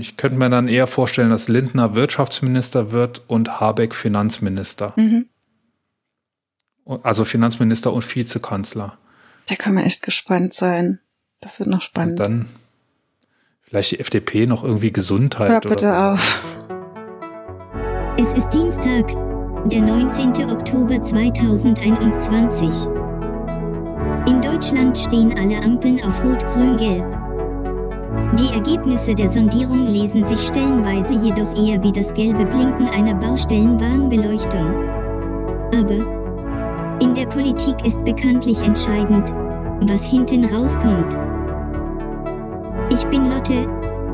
Ich könnte mir dann eher vorstellen, dass Lindner Wirtschaftsminister wird und Habeck Finanzminister. Mhm. Also Finanzminister und Vizekanzler. Da kann man echt gespannt sein. Das wird noch spannend. Und dann vielleicht die FDP noch irgendwie Gesundheit. Hör bitte oder so. auf. Es ist Dienstag, der 19. Oktober 2021. In Deutschland stehen alle Ampeln auf Rot, Grün, Gelb. Die Ergebnisse der Sondierung lesen sich stellenweise jedoch eher wie das gelbe Blinken einer Baustellenwarnbeleuchtung. Aber in der Politik ist bekanntlich entscheidend, was hinten rauskommt. Ich bin Lotte,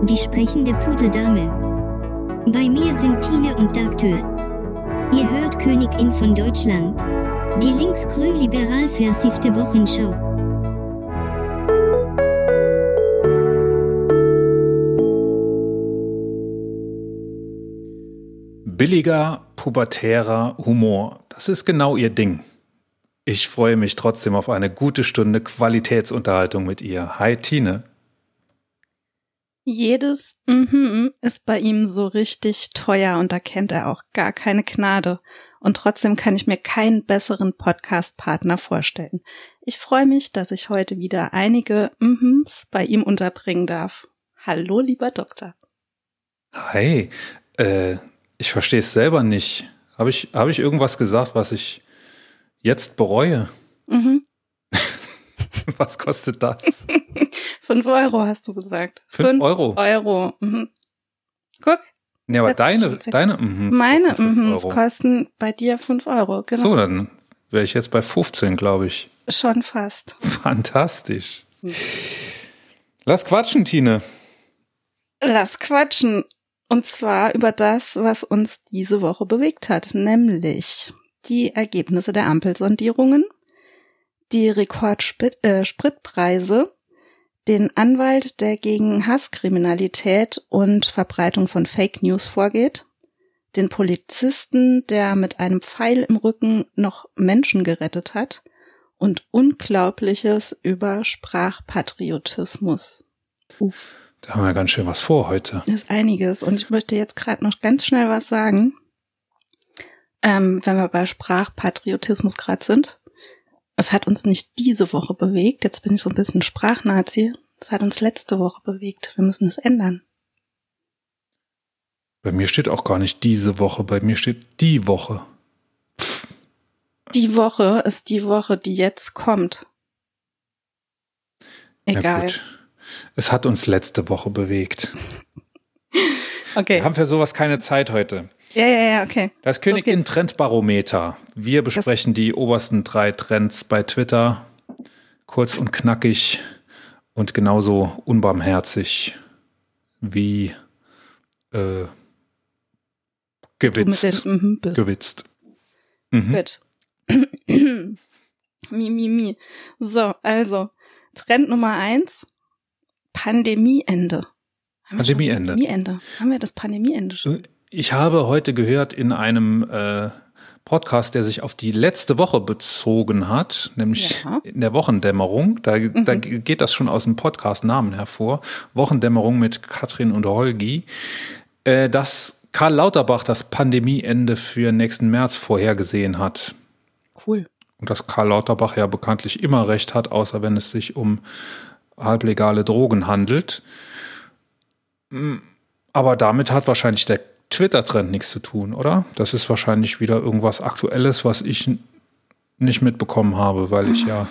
die sprechende Pudeldame. Bei mir sind Tine und Dagtür. Ihr hört Königin von Deutschland. Die linksgrün-liberal versiffte Wochenschau. Billiger, pubertärer Humor. Das ist genau ihr Ding. Ich freue mich trotzdem auf eine gute Stunde Qualitätsunterhaltung mit ihr. Hi Tine. Jedes mhm ist bei ihm so richtig teuer und da kennt er auch gar keine Gnade. Und trotzdem kann ich mir keinen besseren Podcast-Partner vorstellen. Ich freue mich, dass ich heute wieder einige mhm bei ihm unterbringen darf. Hallo, lieber Doktor. Hi, äh, ich verstehe es selber nicht. Habe ich, hab ich irgendwas gesagt, was ich jetzt bereue? Mhm. Was kostet das? Fünf Euro hast du gesagt. Fünf, fünf Euro? Euro. Mhm. Guck. Ja, aber deine, deine, mhm, Meine mhm, kosten bei dir fünf Euro, genau. So, dann wäre ich jetzt bei 15, glaube ich. Schon fast. Fantastisch. Mhm. Lass quatschen, Tine. Lass quatschen. Und zwar über das, was uns diese Woche bewegt hat, nämlich die Ergebnisse der Ampelsondierungen die Rekordspritpreise, äh, den Anwalt, der gegen Hasskriminalität und Verbreitung von Fake News vorgeht, den Polizisten, der mit einem Pfeil im Rücken noch Menschen gerettet hat und Unglaubliches über Sprachpatriotismus. Uff. Da haben wir ganz schön was vor heute. Das ist einiges. Und ich möchte jetzt gerade noch ganz schnell was sagen. Ähm, wenn wir bei Sprachpatriotismus gerade sind es hat uns nicht diese Woche bewegt. Jetzt bin ich so ein bisschen Sprachnazi. Es hat uns letzte Woche bewegt. Wir müssen es ändern. Bei mir steht auch gar nicht diese Woche. Bei mir steht die Woche. Pff. Die Woche ist die Woche, die jetzt kommt. Egal. Es hat uns letzte Woche bewegt. okay. Wir haben für sowas keine Zeit heute. Ja, ja, ja, okay. Das Königin Trendbarometer. Wir besprechen das die obersten drei Trends bei Twitter. Kurz und knackig und genauso unbarmherzig wie äh, gewitzt. Mhm, gewitzt. Mhm. Gut. mi, mi, mi. So, also, Trend Nummer eins. Pandemieende. Pandemieende. Pandemieende. Haben wir das Pandemieende schon? Ich habe heute gehört in einem äh, Podcast, der sich auf die letzte Woche bezogen hat, nämlich ja. in der Wochendämmerung. Da, mhm. da geht das schon aus dem Podcast-Namen hervor. Wochendämmerung mit Katrin und Holgi. Äh, dass Karl Lauterbach das Pandemieende für nächsten März vorhergesehen hat. Cool. Und dass Karl Lauterbach ja bekanntlich immer recht hat, außer wenn es sich um halblegale Drogen handelt. Mm, aber damit hat wahrscheinlich der Twitter-Trend nichts zu tun, oder? Das ist wahrscheinlich wieder irgendwas Aktuelles, was ich nicht mitbekommen habe, weil ich ja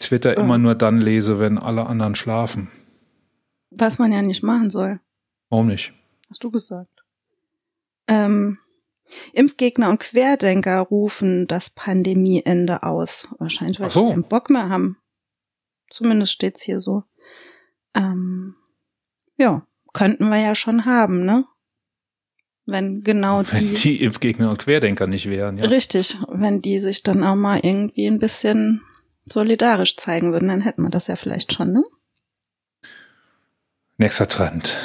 Twitter immer nur dann lese, wenn alle anderen schlafen. Was man ja nicht machen soll. Warum nicht? Hast du gesagt. Ähm, Impfgegner und Querdenker rufen das Pandemieende aus. Wahrscheinlich, weil so. sie keinen Bock mehr haben. Zumindest steht's hier so. Ähm, ja könnten wir ja schon haben, ne? Wenn genau die. Wenn die Impfgegner und Querdenker nicht wären, ja. Richtig. Wenn die sich dann auch mal irgendwie ein bisschen solidarisch zeigen würden, dann hätten wir das ja vielleicht schon, ne? Nächster Trend.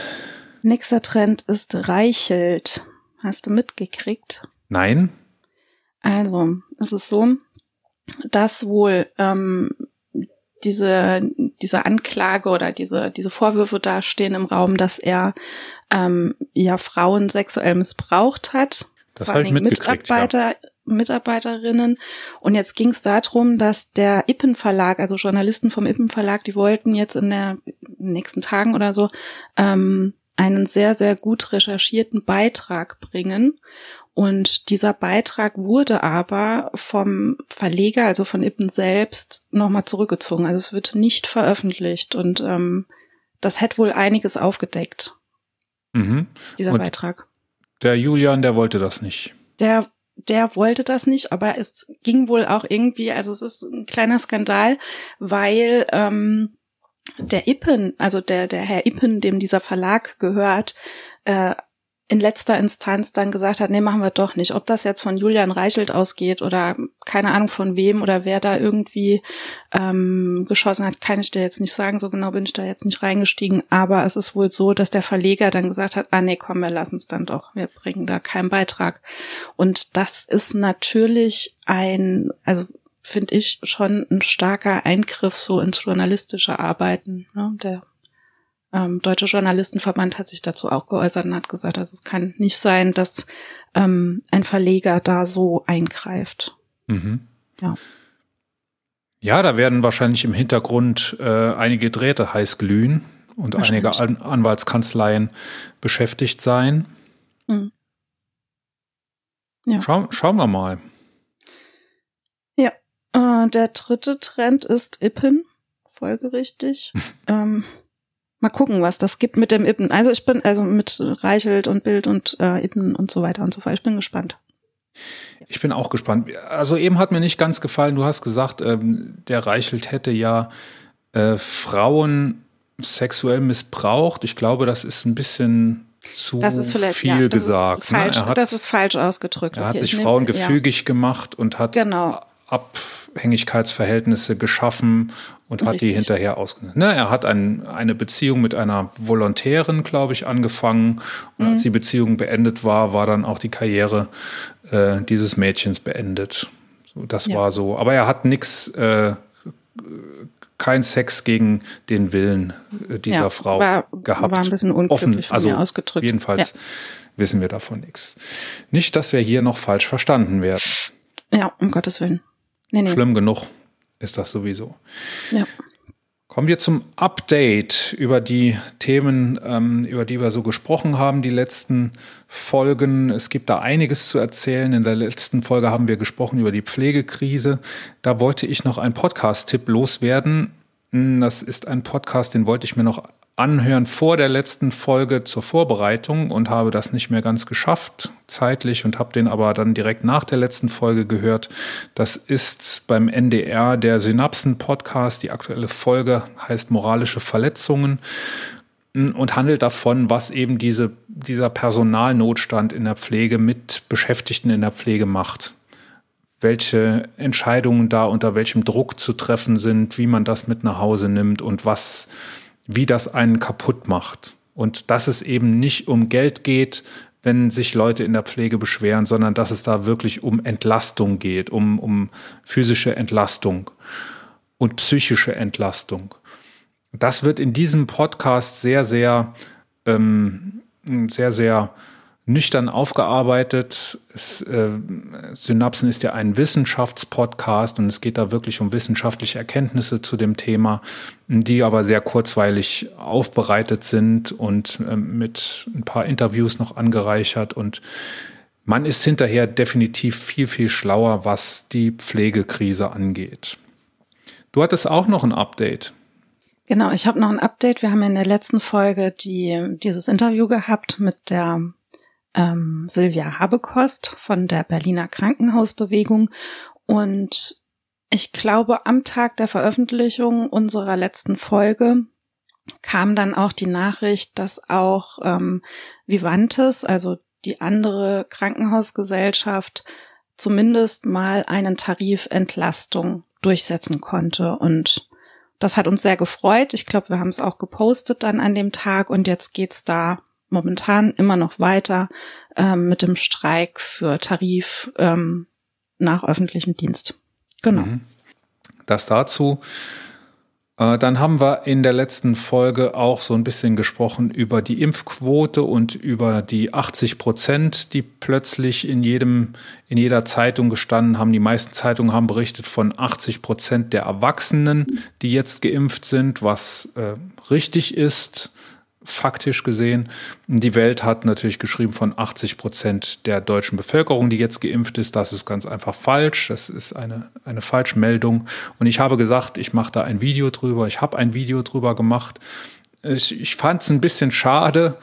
Nächster Trend ist Reichelt. Hast du mitgekriegt? Nein. Also, es ist so, dass wohl ähm, diese, diese Anklage oder diese, diese Vorwürfe da stehen im Raum, dass er ähm, ja Frauen sexuell missbraucht hat. Das habe ich mitgekriegt, Mitarbeiter, ja. Mitarbeiterinnen. Und jetzt ging es darum, dass der Ippen Verlag, also Journalisten vom Ippen Verlag, die wollten jetzt in, der, in den nächsten Tagen oder so ähm, einen sehr, sehr gut recherchierten Beitrag bringen. Und dieser Beitrag wurde aber vom Verleger, also von Ippen selbst, nochmal zurückgezogen. Also es wird nicht veröffentlicht und ähm, das hätte wohl einiges aufgedeckt. Mhm. Dieser und Beitrag. Der Julian, der wollte das nicht. Der der wollte das nicht, aber es ging wohl auch irgendwie, also es ist ein kleiner Skandal, weil ähm, der Ippen, also der, der Herr Ippen, dem dieser Verlag gehört, äh, in letzter Instanz dann gesagt hat, nee, machen wir doch nicht. Ob das jetzt von Julian Reichelt ausgeht oder keine Ahnung von wem oder wer da irgendwie ähm, geschossen hat, kann ich dir jetzt nicht sagen. So genau bin ich da jetzt nicht reingestiegen. Aber es ist wohl so, dass der Verleger dann gesagt hat, ah nee, komm, wir lassen es dann doch. Wir bringen da keinen Beitrag. Und das ist natürlich ein, also finde ich schon ein starker Eingriff so ins journalistische Arbeiten. Ne? Der ähm, Deutsche Journalistenverband hat sich dazu auch geäußert und hat gesagt, also es kann nicht sein, dass ähm, ein Verleger da so eingreift. Mhm. Ja. Ja, da werden wahrscheinlich im Hintergrund äh, einige Drähte heiß glühen und einige An Anwaltskanzleien beschäftigt sein. Mhm. Ja. Schau, schauen wir mal. Ja, äh, der dritte Trend ist Ippen, folgerichtig. ähm, mal gucken, was das gibt mit dem Ippen. Also ich bin, also mit Reichelt und Bild und äh, Ippen und so weiter und so fort. Ich bin gespannt. Ich bin auch gespannt. Also eben hat mir nicht ganz gefallen, du hast gesagt, ähm, der Reichelt hätte ja äh, Frauen sexuell missbraucht. Ich glaube, das ist ein bisschen zu viel ja, gesagt. Ne? Falsch, ne? hat, das ist falsch ausgedrückt. Er okay, hat sich Frauen nehm, gefügig ja. gemacht und hat genau. Abhängigkeitsverhältnisse geschaffen und hat Richtig. die hinterher ausgenutzt. Ne, er hat ein, eine Beziehung mit einer Volontärin, glaube ich, angefangen. Und mhm. als die Beziehung beendet war, war dann auch die Karriere äh, dieses Mädchens beendet. So, das ja. war so. Aber er hat nichts, äh, kein Sex gegen den Willen äh, dieser ja, Frau war, gehabt. War ein bisschen unglücklich Offen, also ausgedrückt. Jedenfalls ja. wissen wir davon nichts. Nicht, dass wir hier noch falsch verstanden werden. Ja, um Gottes Willen. Nee, nee. Schlimm genug ist das sowieso. Ja. Kommen wir zum Update über die Themen, ähm, über die wir so gesprochen haben, die letzten Folgen. Es gibt da einiges zu erzählen. In der letzten Folge haben wir gesprochen über die Pflegekrise. Da wollte ich noch einen Podcast-Tipp loswerden. Das ist ein Podcast, den wollte ich mir noch anhören vor der letzten Folge zur Vorbereitung und habe das nicht mehr ganz geschafft zeitlich und habe den aber dann direkt nach der letzten Folge gehört. Das ist beim NDR der Synapsen-Podcast. Die aktuelle Folge heißt Moralische Verletzungen und handelt davon, was eben diese, dieser Personalnotstand in der Pflege mit Beschäftigten in der Pflege macht welche Entscheidungen da unter welchem Druck zu treffen sind, wie man das mit nach Hause nimmt und was wie das einen kaputt macht. Und dass es eben nicht um Geld geht, wenn sich Leute in der Pflege beschweren, sondern dass es da wirklich um Entlastung geht, um, um physische Entlastung und psychische Entlastung. Das wird in diesem Podcast sehr, sehr, ähm, sehr, sehr nüchtern aufgearbeitet. Es, äh, Synapsen ist ja ein Wissenschaftspodcast und es geht da wirklich um wissenschaftliche Erkenntnisse zu dem Thema, die aber sehr kurzweilig aufbereitet sind und äh, mit ein paar Interviews noch angereichert und man ist hinterher definitiv viel, viel schlauer, was die Pflegekrise angeht. Du hattest auch noch ein Update. Genau, ich habe noch ein Update. Wir haben in der letzten Folge die, dieses Interview gehabt mit der ähm, Silvia Habekost von der Berliner Krankenhausbewegung. Und ich glaube, am Tag der Veröffentlichung unserer letzten Folge kam dann auch die Nachricht, dass auch ähm, Vivantes, also die andere Krankenhausgesellschaft, zumindest mal einen Tarifentlastung durchsetzen konnte. Und das hat uns sehr gefreut. Ich glaube, wir haben es auch gepostet dann an dem Tag und jetzt geht's da momentan immer noch weiter ähm, mit dem Streik für Tarif ähm, nach öffentlichem Dienst. Genau. Mhm. Das dazu. Äh, dann haben wir in der letzten Folge auch so ein bisschen gesprochen über die Impfquote und über die 80 Prozent, die plötzlich in jedem, in jeder Zeitung gestanden haben. Die meisten Zeitungen haben berichtet von 80 Prozent der Erwachsenen, die jetzt geimpft sind, was äh, richtig ist faktisch gesehen. Die Welt hat natürlich geschrieben von 80 Prozent der deutschen Bevölkerung, die jetzt geimpft ist. Das ist ganz einfach falsch. Das ist eine, eine Falschmeldung. Und ich habe gesagt, ich mache da ein Video drüber. Ich habe ein Video drüber gemacht. Ich, ich fand es ein bisschen schade.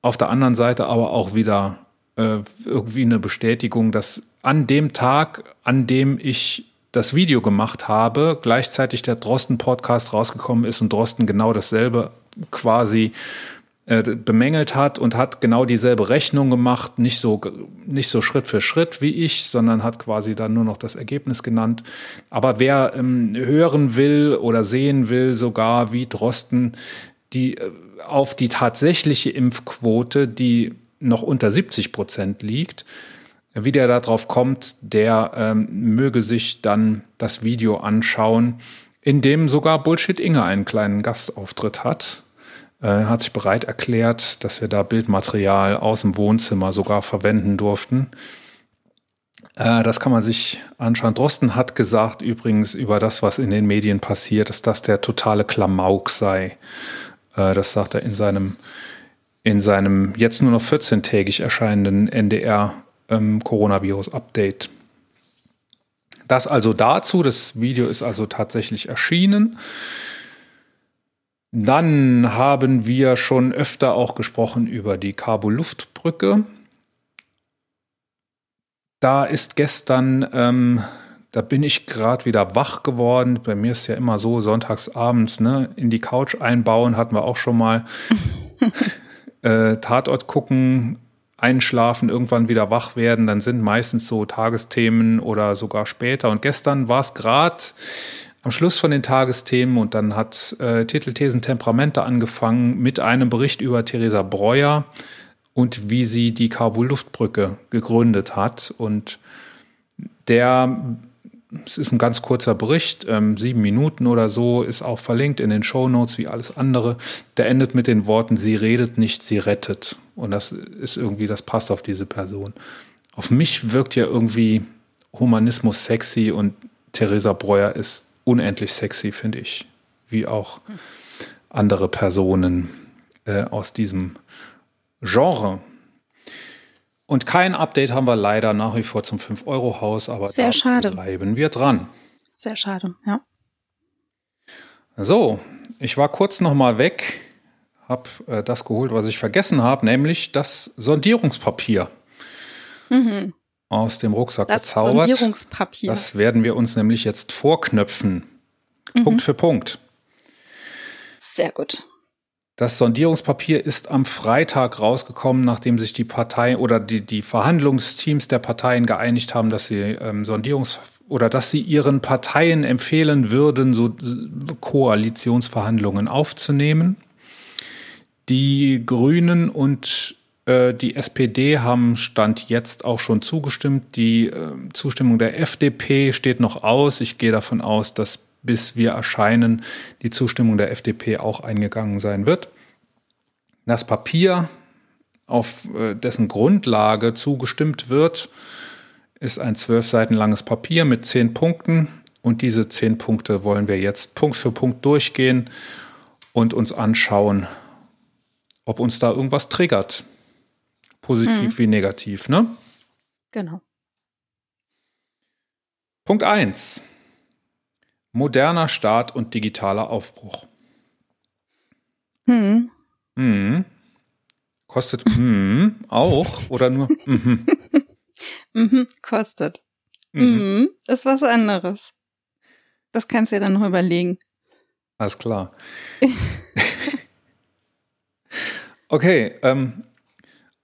Auf der anderen Seite aber auch wieder äh, irgendwie eine Bestätigung, dass an dem Tag, an dem ich das Video gemacht habe, gleichzeitig der Drosten-Podcast rausgekommen ist und Drosten genau dasselbe quasi äh, bemängelt hat und hat genau dieselbe Rechnung gemacht, nicht so, nicht so Schritt für Schritt wie ich, sondern hat quasi dann nur noch das Ergebnis genannt. Aber wer ähm, hören will oder sehen will, sogar wie Drosten, die äh, auf die tatsächliche Impfquote, die noch unter 70 Prozent liegt, wie der darauf kommt, der ähm, möge sich dann das Video anschauen, in dem sogar Bullshit Inge einen kleinen Gastauftritt hat. Äh, hat sich bereit erklärt, dass wir da Bildmaterial aus dem Wohnzimmer sogar verwenden durften. Äh, das kann man sich anschauen. Drosten hat gesagt übrigens über das, was in den Medien passiert, dass das der totale Klamauk sei. Äh, das sagt er in seinem, in seinem jetzt nur noch 14-tägig erscheinenden NDR ähm, Coronavirus-Update. Das also dazu. Das Video ist also tatsächlich erschienen. Dann haben wir schon öfter auch gesprochen über die Kabul-Luftbrücke. Da ist gestern, ähm, da bin ich gerade wieder wach geworden. Bei mir ist ja immer so, sonntags abends, ne, in die Couch einbauen, hatten wir auch schon mal. äh, Tatort gucken, einschlafen, irgendwann wieder wach werden, dann sind meistens so Tagesthemen oder sogar später. Und gestern war es gerade am Schluss von den Tagesthemen und dann hat äh, Titelthesen Temperamente angefangen mit einem Bericht über Theresa Breuer und wie sie die Kabul-Luftbrücke gegründet hat. Und der, es ist ein ganz kurzer Bericht, ähm, sieben Minuten oder so, ist auch verlinkt in den Show Notes wie alles andere. Der endet mit den Worten, sie redet nicht, sie rettet. Und das ist irgendwie, das passt auf diese Person. Auf mich wirkt ja irgendwie Humanismus sexy und Theresa Breuer ist unendlich sexy, finde ich. Wie auch andere Personen äh, aus diesem Genre. Und kein Update haben wir leider nach wie vor zum 5-Euro-Haus, aber Sehr schade. bleiben wir dran. Sehr schade, ja. So, ich war kurz noch mal weg, habe äh, das geholt, was ich vergessen habe, nämlich das Sondierungspapier. Mhm aus dem Rucksack das gezaubert. Sondierungspapier. Das werden wir uns nämlich jetzt vorknöpfen. Mhm. Punkt für Punkt. Sehr gut. Das Sondierungspapier ist am Freitag rausgekommen, nachdem sich die Partei oder die, die Verhandlungsteams der Parteien geeinigt haben, dass sie ähm, Sondierungs oder dass sie ihren Parteien empfehlen würden, so Koalitionsverhandlungen aufzunehmen. Die Grünen und äh, die SPD haben Stand jetzt auch schon zugestimmt. Die äh, Zustimmung der FDP steht noch aus. Ich gehe davon aus, dass bis wir erscheinen die Zustimmung der FDP auch eingegangen sein wird. Das Papier, auf äh, dessen Grundlage zugestimmt wird, ist ein zwölf Seiten langes Papier mit zehn Punkten. Und diese zehn Punkte wollen wir jetzt Punkt für Punkt durchgehen und uns anschauen, ob uns da irgendwas triggert. Positiv mhm. wie negativ, ne? Genau. Punkt 1. Moderner Staat und digitaler Aufbruch. Hm. Hm. Kostet hm, auch oder nur mhm. mhm, kostet. Mhm. mhm. Ist was anderes. Das kannst du dir dann noch überlegen. Alles klar. okay, ähm,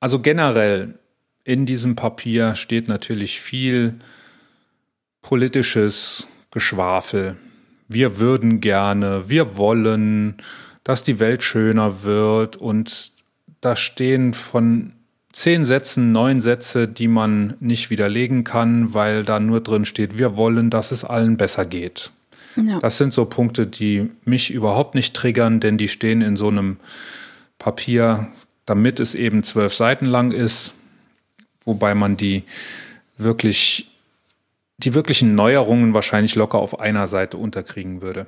also generell in diesem Papier steht natürlich viel politisches Geschwafel. Wir würden gerne, wir wollen, dass die Welt schöner wird und da stehen von zehn Sätzen neun Sätze, die man nicht widerlegen kann, weil da nur drin steht, wir wollen, dass es allen besser geht. Ja. Das sind so Punkte, die mich überhaupt nicht triggern, denn die stehen in so einem Papier, damit es eben zwölf Seiten lang ist, wobei man die wirklich, die wirklichen Neuerungen wahrscheinlich locker auf einer Seite unterkriegen würde.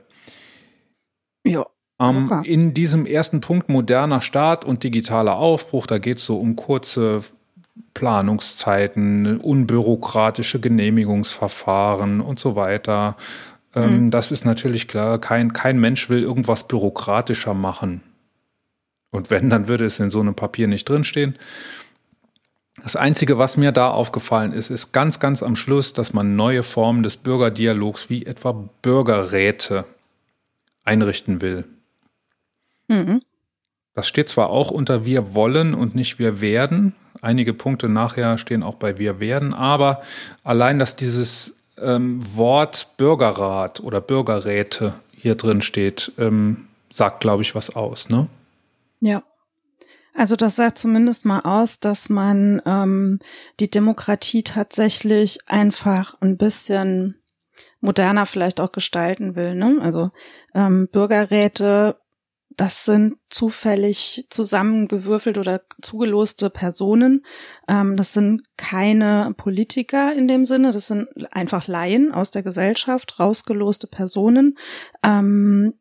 Ja. Ähm, in diesem ersten Punkt moderner Staat und digitaler Aufbruch, da geht es so um kurze Planungszeiten, unbürokratische Genehmigungsverfahren und so weiter. Ähm, mhm. Das ist natürlich klar. Kein, kein Mensch will irgendwas bürokratischer machen. Und wenn, dann würde es in so einem Papier nicht drinstehen. Das Einzige, was mir da aufgefallen ist, ist ganz, ganz am Schluss, dass man neue Formen des Bürgerdialogs wie etwa Bürgerräte einrichten will. Mhm. Das steht zwar auch unter wir wollen und nicht wir werden. Einige Punkte nachher stehen auch bei wir werden, aber allein, dass dieses ähm, Wort Bürgerrat oder Bürgerräte hier drin steht, ähm, sagt, glaube ich, was aus, ne? Ja. Also das sagt zumindest mal aus, dass man ähm, die Demokratie tatsächlich einfach ein bisschen moderner vielleicht auch gestalten will. Ne? Also ähm, Bürgerräte das sind zufällig zusammengewürfelt oder zugeloste Personen. Ähm, das sind keine Politiker in dem Sinne, das sind einfach Laien aus der Gesellschaft, rausgeloste Personen, ähm,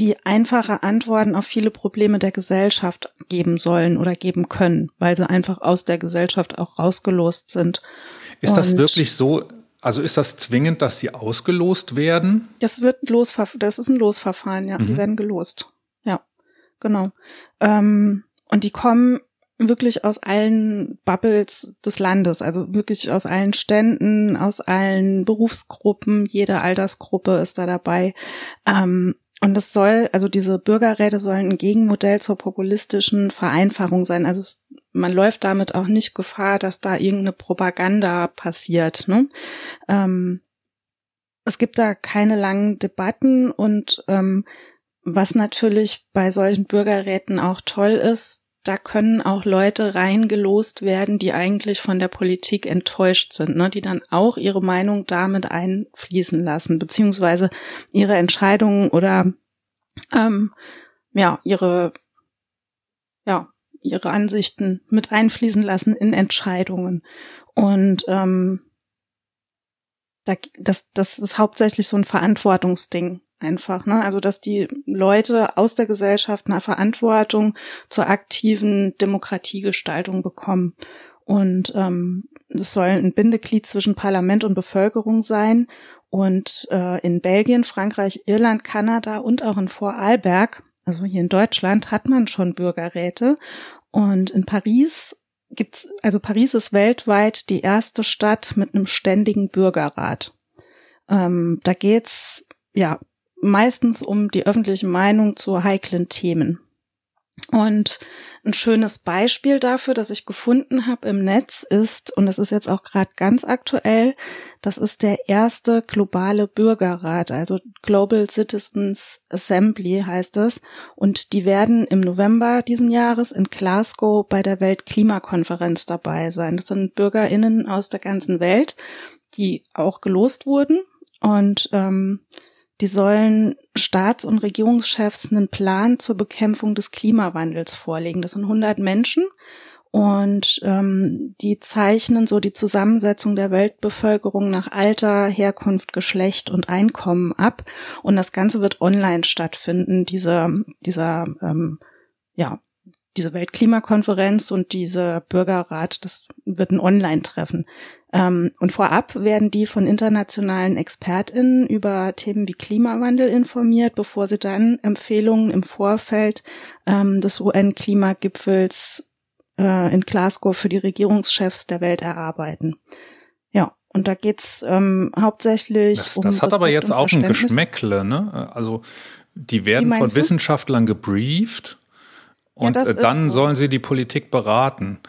die einfache Antworten auf viele Probleme der Gesellschaft geben sollen oder geben können, weil sie einfach aus der Gesellschaft auch rausgelost sind. Ist Und das wirklich so? Also ist das zwingend, dass sie ausgelost werden? Das wird Losver das ist ein Losverfahren, ja. Mhm. Die werden gelost genau. Ähm, und die kommen wirklich aus allen Bubbles des Landes, also wirklich aus allen Ständen, aus allen Berufsgruppen, jede Altersgruppe ist da dabei. Ähm, und es soll, also diese Bürgerräte sollen ein Gegenmodell zur populistischen Vereinfachung sein. Also es, man läuft damit auch nicht Gefahr, dass da irgendeine Propaganda passiert. Ne? Ähm, es gibt da keine langen Debatten und ähm, was natürlich bei solchen Bürgerräten auch toll ist, da können auch Leute reingelost werden, die eigentlich von der Politik enttäuscht sind, ne? die dann auch ihre Meinung damit einfließen lassen, beziehungsweise ihre Entscheidungen oder ähm, ja, ihre, ja, ihre Ansichten mit einfließen lassen in Entscheidungen. Und ähm, da, das, das ist hauptsächlich so ein Verantwortungsding einfach, ne? Also dass die Leute aus der Gesellschaft eine Verantwortung zur aktiven Demokratiegestaltung bekommen. Und ähm, es soll ein Bindeglied zwischen Parlament und Bevölkerung sein. Und äh, in Belgien, Frankreich, Irland, Kanada und auch in Vorarlberg, also hier in Deutschland, hat man schon Bürgerräte. Und in Paris gibt's, also Paris ist weltweit die erste Stadt mit einem ständigen Bürgerrat. Ähm, da geht's ja meistens um die öffentliche Meinung zu heiklen Themen. Und ein schönes Beispiel dafür, das ich gefunden habe im Netz, ist, und das ist jetzt auch gerade ganz aktuell, das ist der erste globale Bürgerrat, also Global Citizens Assembly heißt es. Und die werden im November diesen Jahres in Glasgow bei der Weltklimakonferenz dabei sein. Das sind BürgerInnen aus der ganzen Welt, die auch gelost wurden. Und ähm, die sollen Staats- und Regierungschefs einen Plan zur Bekämpfung des Klimawandels vorlegen. Das sind 100 Menschen und ähm, die zeichnen so die Zusammensetzung der Weltbevölkerung nach Alter, Herkunft, Geschlecht und Einkommen ab. Und das Ganze wird online stattfinden, dieser, dieser ähm, ja, diese Weltklimakonferenz und dieser Bürgerrat, das wird ein Online-Treffen. Ähm, und vorab werden die von internationalen ExpertInnen über Themen wie Klimawandel informiert, bevor sie dann Empfehlungen im Vorfeld ähm, des UN-Klimagipfels äh, in Glasgow für die Regierungschefs der Welt erarbeiten. Ja, und da geht's ähm, hauptsächlich das, um. Das hat aber jetzt auch ein Geschmäckle, ne? Also die werden von Wissenschaftlern gebrieft und ja, äh, dann so. sollen sie die Politik beraten.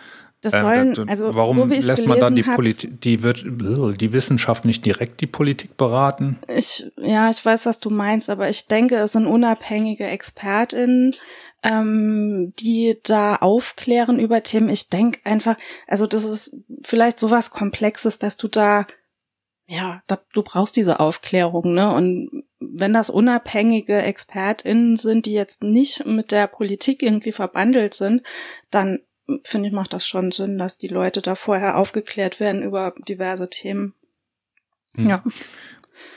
Das ähm, sollen, also warum so lässt man dann die Politik, die wird, die Wissenschaft nicht direkt die Politik beraten? Ich, ja, ich weiß, was du meinst, aber ich denke, es sind unabhängige ExpertInnen, ähm, die da aufklären über Themen. Ich denke einfach, also das ist vielleicht sowas Komplexes, dass du da, ja, da, du brauchst diese Aufklärung, ne? Und wenn das unabhängige ExpertInnen sind, die jetzt nicht mit der Politik irgendwie verbandelt sind, dann finde ich, macht das schon Sinn, dass die Leute da vorher aufgeklärt werden über diverse Themen. Hm. Ja.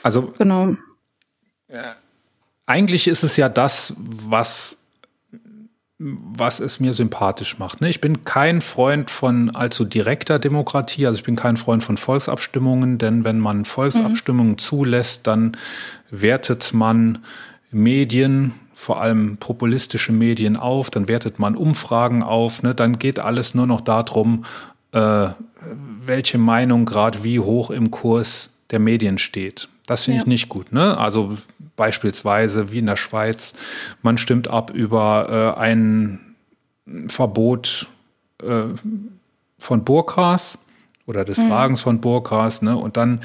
Also genau. Äh, eigentlich ist es ja das, was was es mir sympathisch macht. Ne? Ich bin kein Freund von allzu direkter Demokratie, also ich bin kein Freund von Volksabstimmungen, denn wenn man Volksabstimmungen mhm. zulässt, dann wertet man Medien, vor allem populistische Medien auf, dann wertet man Umfragen auf, ne? dann geht alles nur noch darum, äh, welche Meinung gerade wie hoch im Kurs der Medien steht. Das finde ja. ich nicht gut. Ne? Also beispielsweise wie in der Schweiz, man stimmt ab über äh, ein Verbot äh, von Burkas oder des mhm. Tragens von Burkas, ne? Und dann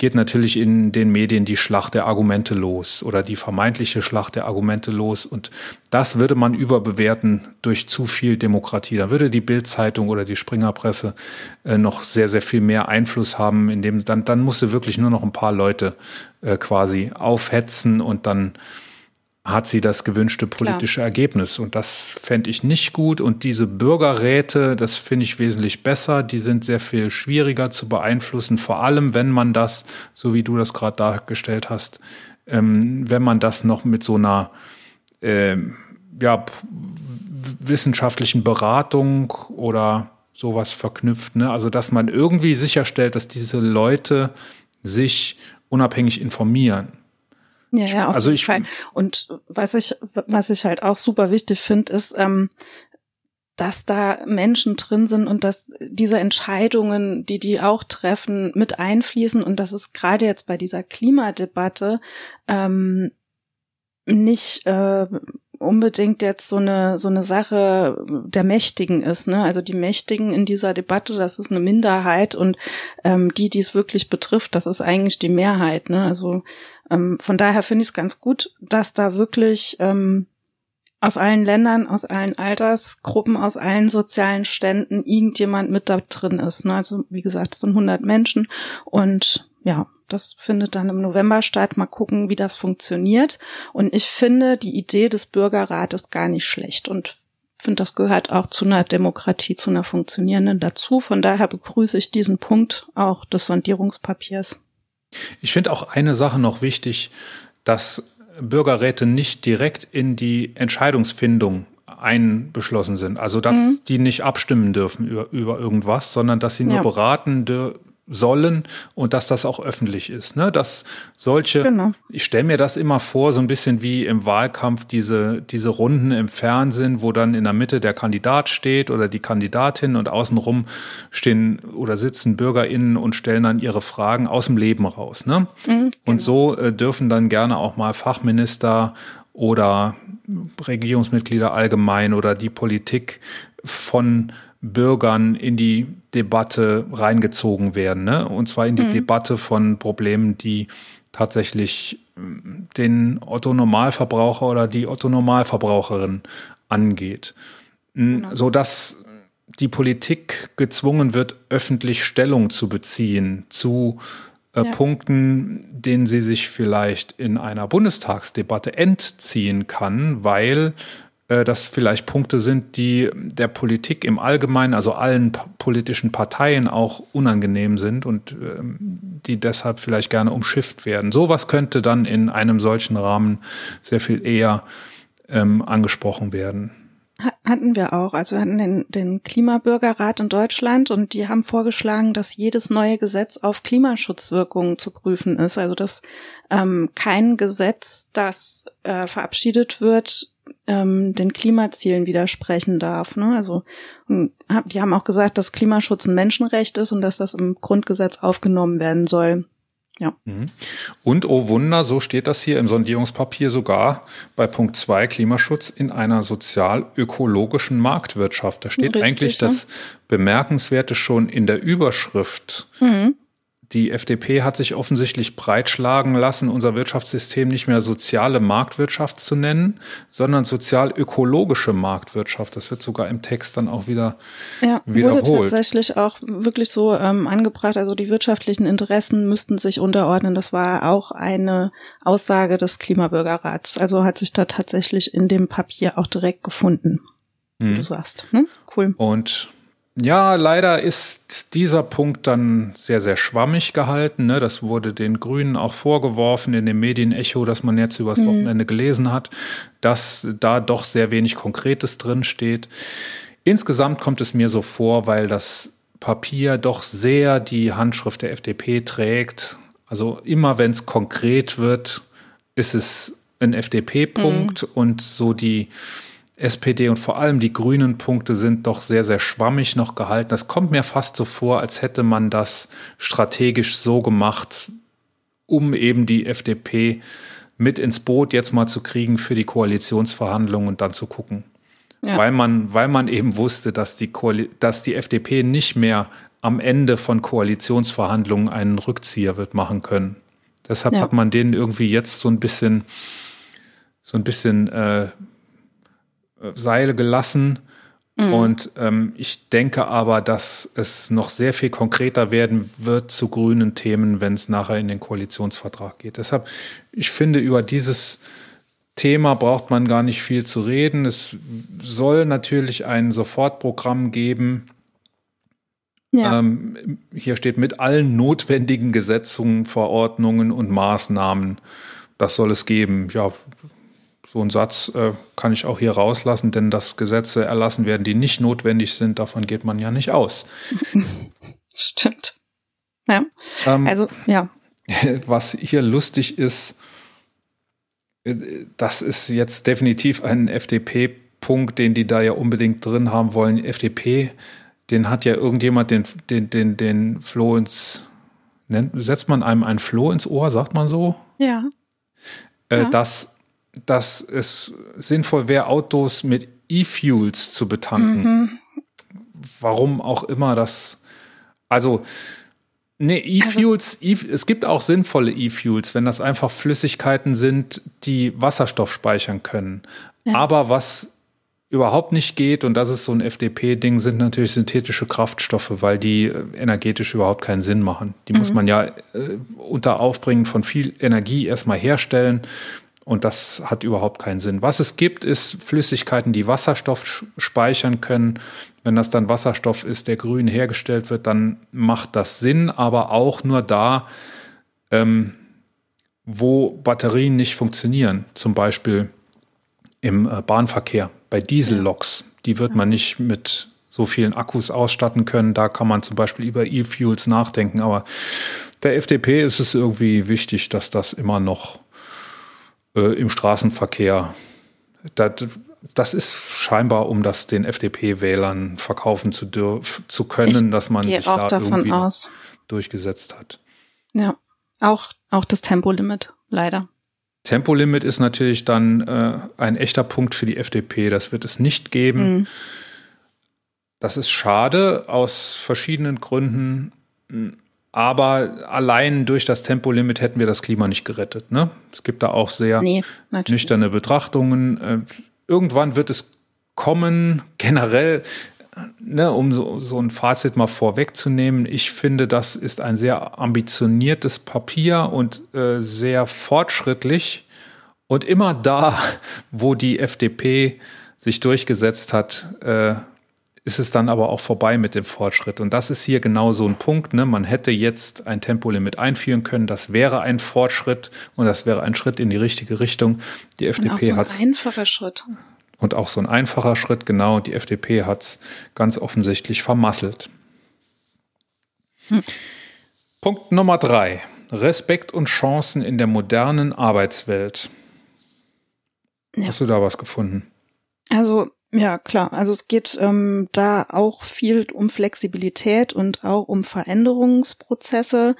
geht natürlich in den Medien die Schlacht der Argumente los oder die vermeintliche Schlacht der Argumente los. Und das würde man überbewerten durch zu viel Demokratie. Da würde die Bildzeitung oder die Springerpresse äh, noch sehr, sehr viel mehr Einfluss haben, indem dann, dann musste wirklich nur noch ein paar Leute äh, quasi aufhetzen und dann hat sie das gewünschte politische Klar. Ergebnis. Und das fände ich nicht gut. Und diese Bürgerräte, das finde ich wesentlich besser. Die sind sehr viel schwieriger zu beeinflussen, vor allem wenn man das, so wie du das gerade dargestellt hast, ähm, wenn man das noch mit so einer äh, ja, wissenschaftlichen Beratung oder sowas verknüpft. Ne? Also dass man irgendwie sicherstellt, dass diese Leute sich unabhängig informieren. Ja, ja, auf also jeden ich, Fall. Und was ich, was ich halt auch super wichtig finde, ist, ähm, dass da Menschen drin sind und dass diese Entscheidungen, die die auch treffen, mit einfließen und dass es gerade jetzt bei dieser Klimadebatte ähm, nicht äh, unbedingt jetzt so eine so eine Sache der Mächtigen ist. Ne? Also die Mächtigen in dieser Debatte, das ist eine Minderheit und ähm, die, die es wirklich betrifft, das ist eigentlich die Mehrheit. Ne? Also ähm, von daher finde ich es ganz gut, dass da wirklich ähm, aus allen Ländern, aus allen Altersgruppen, aus allen sozialen Ständen irgendjemand mit da drin ist. Ne? Also wie gesagt, es sind 100 Menschen und ja, das findet dann im November statt. Mal gucken, wie das funktioniert. Und ich finde die Idee des Bürgerrates gar nicht schlecht und finde, das gehört auch zu einer Demokratie, zu einer funktionierenden dazu. Von daher begrüße ich diesen Punkt auch des Sondierungspapiers. Ich finde auch eine Sache noch wichtig, dass Bürgerräte nicht direkt in die Entscheidungsfindung einbeschlossen sind. Also dass mhm. die nicht abstimmen dürfen über, über irgendwas, sondern dass sie nur ja. beraten sollen und dass das auch öffentlich ist. Ne? Dass solche, genau. ich stelle mir das immer vor, so ein bisschen wie im Wahlkampf diese, diese Runden im Fernsehen, wo dann in der Mitte der Kandidat steht oder die Kandidatin und außenrum stehen oder sitzen BürgerInnen und stellen dann ihre Fragen aus dem Leben raus. Ne? Mhm, genau. Und so äh, dürfen dann gerne auch mal Fachminister oder Regierungsmitglieder allgemein oder die Politik von Bürgern in die Debatte reingezogen werden. Ne? Und zwar in die mhm. Debatte von Problemen, die tatsächlich ähm, den Otto Normalverbraucher oder die Otto Normalverbraucherin angeht. Genau. So dass die Politik gezwungen wird, öffentlich Stellung zu beziehen zu äh, ja. Punkten, denen sie sich vielleicht in einer Bundestagsdebatte entziehen kann, weil das vielleicht Punkte sind, die der Politik im Allgemeinen, also allen politischen Parteien auch unangenehm sind und ähm, die deshalb vielleicht gerne umschifft werden. Sowas könnte dann in einem solchen Rahmen sehr viel eher ähm, angesprochen werden. Hatten wir auch. Also wir hatten den, den Klimabürgerrat in Deutschland und die haben vorgeschlagen, dass jedes neue Gesetz auf Klimaschutzwirkungen zu prüfen ist. Also dass ähm, kein Gesetz, das äh, verabschiedet wird, ähm, den Klimazielen widersprechen darf. Ne? Also die haben auch gesagt, dass Klimaschutz ein Menschenrecht ist und dass das im Grundgesetz aufgenommen werden soll. Ja. Mhm. Und oh Wunder, so steht das hier im Sondierungspapier sogar bei Punkt 2 Klimaschutz in einer sozial-ökologischen Marktwirtschaft. Da steht Richtig, eigentlich ja. das Bemerkenswerte schon in der Überschrift. Mhm die FDP hat sich offensichtlich breitschlagen lassen, unser Wirtschaftssystem nicht mehr soziale Marktwirtschaft zu nennen, sondern sozial-ökologische Marktwirtschaft. Das wird sogar im Text dann auch wieder ja, wiederholt. Wurde tatsächlich auch wirklich so ähm, angebracht. Also die wirtschaftlichen Interessen müssten sich unterordnen. Das war auch eine Aussage des Klimabürgerrats. Also hat sich da tatsächlich in dem Papier auch direkt gefunden, wie hm. du sagst. Hm? Cool. Und ja, leider ist dieser Punkt dann sehr, sehr schwammig gehalten. Ne? Das wurde den Grünen auch vorgeworfen in dem Medienecho, das man jetzt übers mhm. Wochenende gelesen hat, dass da doch sehr wenig Konkretes drin steht. Insgesamt kommt es mir so vor, weil das Papier doch sehr die Handschrift der FDP trägt. Also immer wenn es konkret wird, ist es ein FDP-Punkt mhm. und so die SPD und vor allem die grünen Punkte sind doch sehr, sehr schwammig noch gehalten. Das kommt mir fast so vor, als hätte man das strategisch so gemacht, um eben die FDP mit ins Boot jetzt mal zu kriegen für die Koalitionsverhandlungen und dann zu gucken. Ja. Weil man, weil man eben wusste, dass die, Koali dass die FDP nicht mehr am Ende von Koalitionsverhandlungen einen Rückzieher wird machen können. Deshalb ja. hat man denen irgendwie jetzt so ein bisschen, so ein bisschen äh, Seile gelassen. Mhm. Und ähm, ich denke aber, dass es noch sehr viel konkreter werden wird zu grünen Themen, wenn es nachher in den Koalitionsvertrag geht. Deshalb, ich finde, über dieses Thema braucht man gar nicht viel zu reden. Es soll natürlich ein Sofortprogramm geben. Ja. Ähm, hier steht mit allen notwendigen Gesetzungen, Verordnungen und Maßnahmen. Das soll es geben. Ja, so ein Satz äh, kann ich auch hier rauslassen, denn dass Gesetze erlassen werden, die nicht notwendig sind, davon geht man ja nicht aus. Stimmt. Ja. Ähm, also, ja. Was hier lustig ist, äh, das ist jetzt definitiv ein FDP-Punkt, den die da ja unbedingt drin haben wollen. FDP, den hat ja irgendjemand den, den, den, den Floh ins, nennt, setzt man einem ein Floh ins Ohr, sagt man so? Ja. Äh, ja. Dass dass es sinnvoll wäre, Autos mit E-Fuels zu betanken. Mhm. Warum auch immer das. Also, ne, E-Fuels, also, e es gibt auch sinnvolle E-Fuels, wenn das einfach Flüssigkeiten sind, die Wasserstoff speichern können. Ja. Aber was überhaupt nicht geht, und das ist so ein FDP-Ding, sind natürlich synthetische Kraftstoffe, weil die äh, energetisch überhaupt keinen Sinn machen. Die mhm. muss man ja äh, unter Aufbringen von viel Energie erstmal herstellen. Und das hat überhaupt keinen Sinn. Was es gibt, ist Flüssigkeiten, die Wasserstoff speichern können. Wenn das dann Wasserstoff ist, der grün hergestellt wird, dann macht das Sinn, aber auch nur da, ähm, wo Batterien nicht funktionieren. Zum Beispiel im äh, Bahnverkehr, bei Dieselloks. Die wird man nicht mit so vielen Akkus ausstatten können. Da kann man zum Beispiel über E-Fuels nachdenken. Aber der FDP ist es irgendwie wichtig, dass das immer noch äh, im Straßenverkehr. Das, das ist scheinbar, um das den FDP-Wählern verkaufen zu dürfen, zu können, ich dass man sich da irgendwie aus. durchgesetzt hat. Ja, auch, auch das Tempolimit, leider. Tempolimit ist natürlich dann äh, ein echter Punkt für die FDP. Das wird es nicht geben. Mhm. Das ist schade aus verschiedenen Gründen. Aber allein durch das Tempolimit hätten wir das Klima nicht gerettet. Ne? Es gibt da auch sehr nee, nüchterne Betrachtungen. Äh, irgendwann wird es kommen, generell, ne, um so, so ein Fazit mal vorwegzunehmen. Ich finde, das ist ein sehr ambitioniertes Papier und äh, sehr fortschrittlich. Und immer da, wo die FDP sich durchgesetzt hat, äh, ist es dann aber auch vorbei mit dem Fortschritt. Und das ist hier genau so ein Punkt. Ne? Man hätte jetzt ein Tempolimit einführen können. Das wäre ein Fortschritt und das wäre ein Schritt in die richtige Richtung. Die FDP hat ein einfacher Schritt. Und auch so ein einfacher Schritt, genau. Die FDP hat es ganz offensichtlich vermasselt. Hm. Punkt Nummer drei. Respekt und Chancen in der modernen Arbeitswelt. Ja. Hast du da was gefunden? Also ja, klar. Also es geht ähm, da auch viel um Flexibilität und auch um Veränderungsprozesse.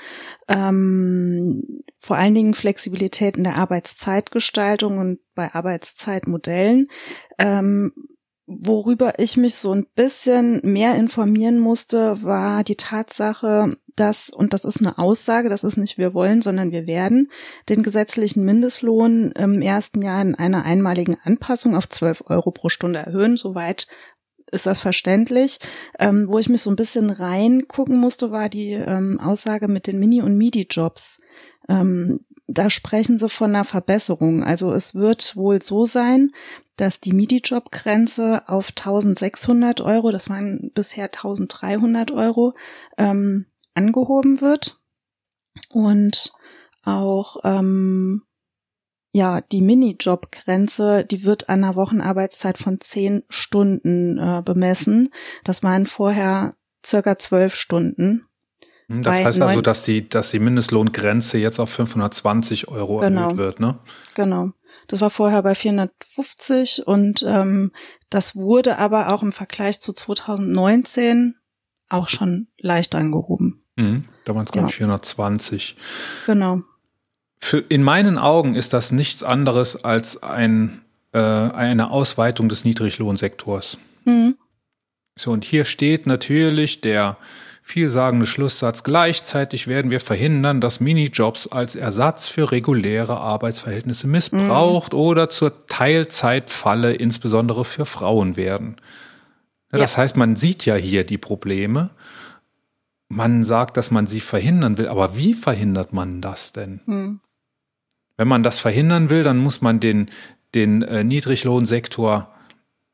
Ähm, vor allen Dingen Flexibilität in der Arbeitszeitgestaltung und bei Arbeitszeitmodellen. Ähm, worüber ich mich so ein bisschen mehr informieren musste, war die Tatsache, dass, und das ist eine Aussage, das ist nicht wir wollen, sondern wir werden den gesetzlichen Mindestlohn im ersten Jahr in einer einmaligen Anpassung auf 12 Euro pro Stunde erhöhen. Soweit ist das verständlich. Ähm, wo ich mich so ein bisschen reingucken musste, war die ähm, Aussage mit den Mini- und MIDI-Jobs. Ähm, da sprechen sie von einer Verbesserung. Also es wird wohl so sein, dass die MIDI-Job-Grenze auf 1600 Euro, das waren bisher 1300 Euro, ähm, angehoben wird. Und auch ähm, ja, die Minijob-Grenze, die wird an einer Wochenarbeitszeit von zehn Stunden äh, bemessen. Das waren vorher circa zwölf Stunden. Hm, das heißt also, dass die, dass die Mindestlohngrenze jetzt auf 520 Euro genau. erhöht wird, ne? Genau. Das war vorher bei 450 und ähm, das wurde aber auch im Vergleich zu 2019 auch schon leicht angehoben. Mhm, damals ich 420. Genau. Für, in meinen Augen ist das nichts anderes als ein, äh, eine Ausweitung des Niedriglohnsektors. Mhm. So, und hier steht natürlich der vielsagende Schlusssatz. Gleichzeitig werden wir verhindern, dass Minijobs als Ersatz für reguläre Arbeitsverhältnisse missbraucht mhm. oder zur Teilzeitfalle insbesondere für Frauen werden. Ja, das heißt, man sieht ja hier die Probleme. Man sagt, dass man sie verhindern will, aber wie verhindert man das denn? Mhm. Wenn man das verhindern will, dann muss man den, den äh, Niedriglohnsektor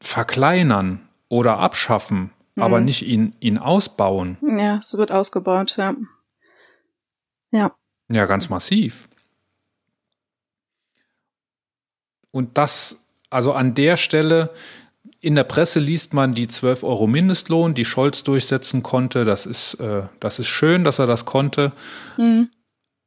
verkleinern oder abschaffen, mhm. aber nicht ihn, ihn ausbauen. Ja, es wird ausgebaut, ja. Ja. Ja, ganz massiv. Und das, also an der Stelle, in der Presse liest man die 12 Euro Mindestlohn, die Scholz durchsetzen konnte. Das ist, äh, das ist schön, dass er das konnte. Mhm.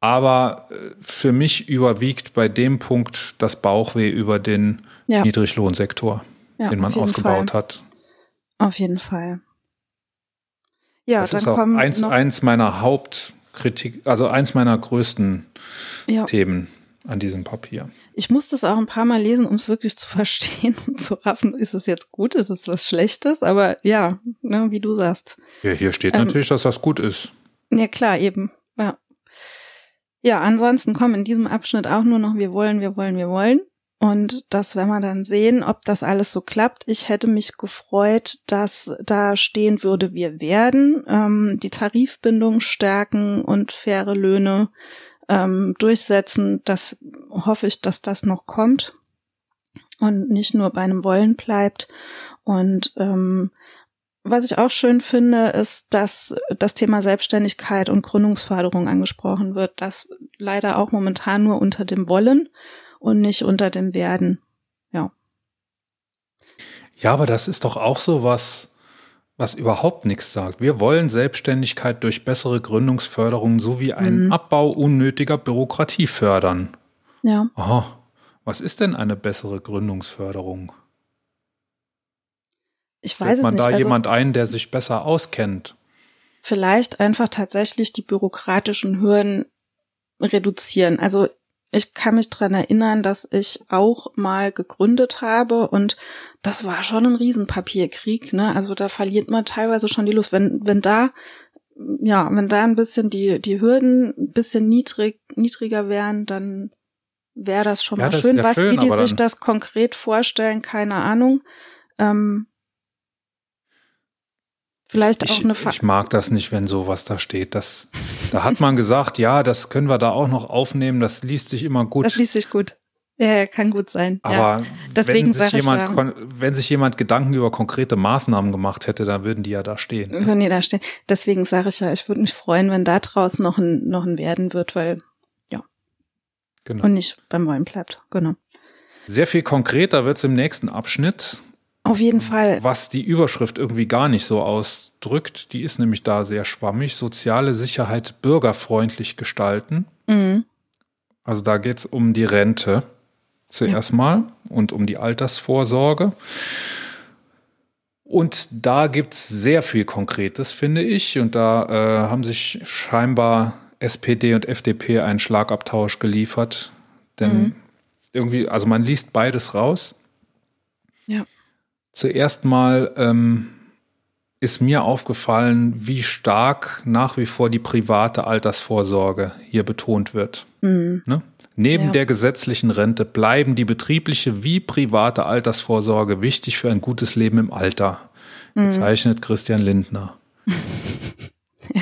Aber äh, für mich überwiegt bei dem Punkt das Bauchweh über den ja. Niedriglohnsektor, ja, den man ausgebaut Fall. hat. Auf jeden Fall. Ja, das ist auch eins, eins meiner Hauptkritik, also eins meiner größten ja. Themen an diesem Papier. Ich muss das auch ein paar Mal lesen, um es wirklich zu verstehen und zu raffen. Ist es jetzt gut? Ist es was Schlechtes? Aber ja, ne, wie du sagst. Ja, hier steht ähm, natürlich, dass das gut ist. Ja, klar, eben. Ja. Ja, ansonsten kommen in diesem Abschnitt auch nur noch wir wollen, wir wollen, wir wollen. Und das werden wir dann sehen, ob das alles so klappt. Ich hätte mich gefreut, dass da stehen würde, wir werden ähm, die Tarifbindung stärken und faire Löhne ähm, durchsetzen. Das hoffe ich, dass das noch kommt und nicht nur bei einem Wollen bleibt. Und ähm, was ich auch schön finde, ist, dass das Thema Selbstständigkeit und Gründungsförderung angesprochen wird, das leider auch momentan nur unter dem Wollen und nicht unter dem Werden. Ja. Ja, aber das ist doch auch so was, was überhaupt nichts sagt. Wir wollen Selbstständigkeit durch bessere Gründungsförderung sowie einen mhm. Abbau unnötiger Bürokratie fördern. Ja. Aha. Was ist denn eine bessere Gründungsförderung? Ich weiß man es nicht. da also, jemand ein, der sich besser auskennt? Vielleicht einfach tatsächlich die bürokratischen Hürden reduzieren. Also ich kann mich dran erinnern, dass ich auch mal gegründet habe und das war schon ein Riesenpapierkrieg, ne? Also da verliert man teilweise schon die Lust. Wenn, wenn da, ja, wenn da ein bisschen die, die Hürden ein bisschen niedrig, niedriger wären, dann wäre das schon ja, mal schön. Was, schön, wie die sich das konkret vorstellen, keine Ahnung. Ähm, Vielleicht auch ich, eine Fa Ich mag das nicht, wenn sowas da steht. Das, da hat man gesagt, ja, das können wir da auch noch aufnehmen. Das liest sich immer gut. Das liest sich gut. Ja, kann gut sein. Aber ja. Deswegen wenn, sich jemand, ja, wenn sich jemand Gedanken über konkrete Maßnahmen gemacht hätte, dann würden die ja da stehen. Würden die da stehen. Deswegen sage ich ja, ich würde mich freuen, wenn da draußen noch ein, noch ein Werden wird, weil, ja. Genau. Und nicht beim Wollen bleibt. Genau. Sehr viel konkreter wird es im nächsten Abschnitt. Auf jeden Fall. Was die Überschrift irgendwie gar nicht so ausdrückt, die ist nämlich da sehr schwammig. Soziale Sicherheit bürgerfreundlich gestalten. Mhm. Also da geht es um die Rente zuerst ja. mal und um die Altersvorsorge. Und da gibt es sehr viel Konkretes, finde ich. Und da äh, haben sich scheinbar SPD und FDP einen Schlagabtausch geliefert. Denn mhm. irgendwie, also man liest beides raus. Ja. Zuerst mal ähm, ist mir aufgefallen, wie stark nach wie vor die private Altersvorsorge hier betont wird. Mhm. Ne? Neben ja. der gesetzlichen Rente bleiben die betriebliche wie private Altersvorsorge wichtig für ein gutes Leben im Alter, mhm. bezeichnet Christian Lindner. ja.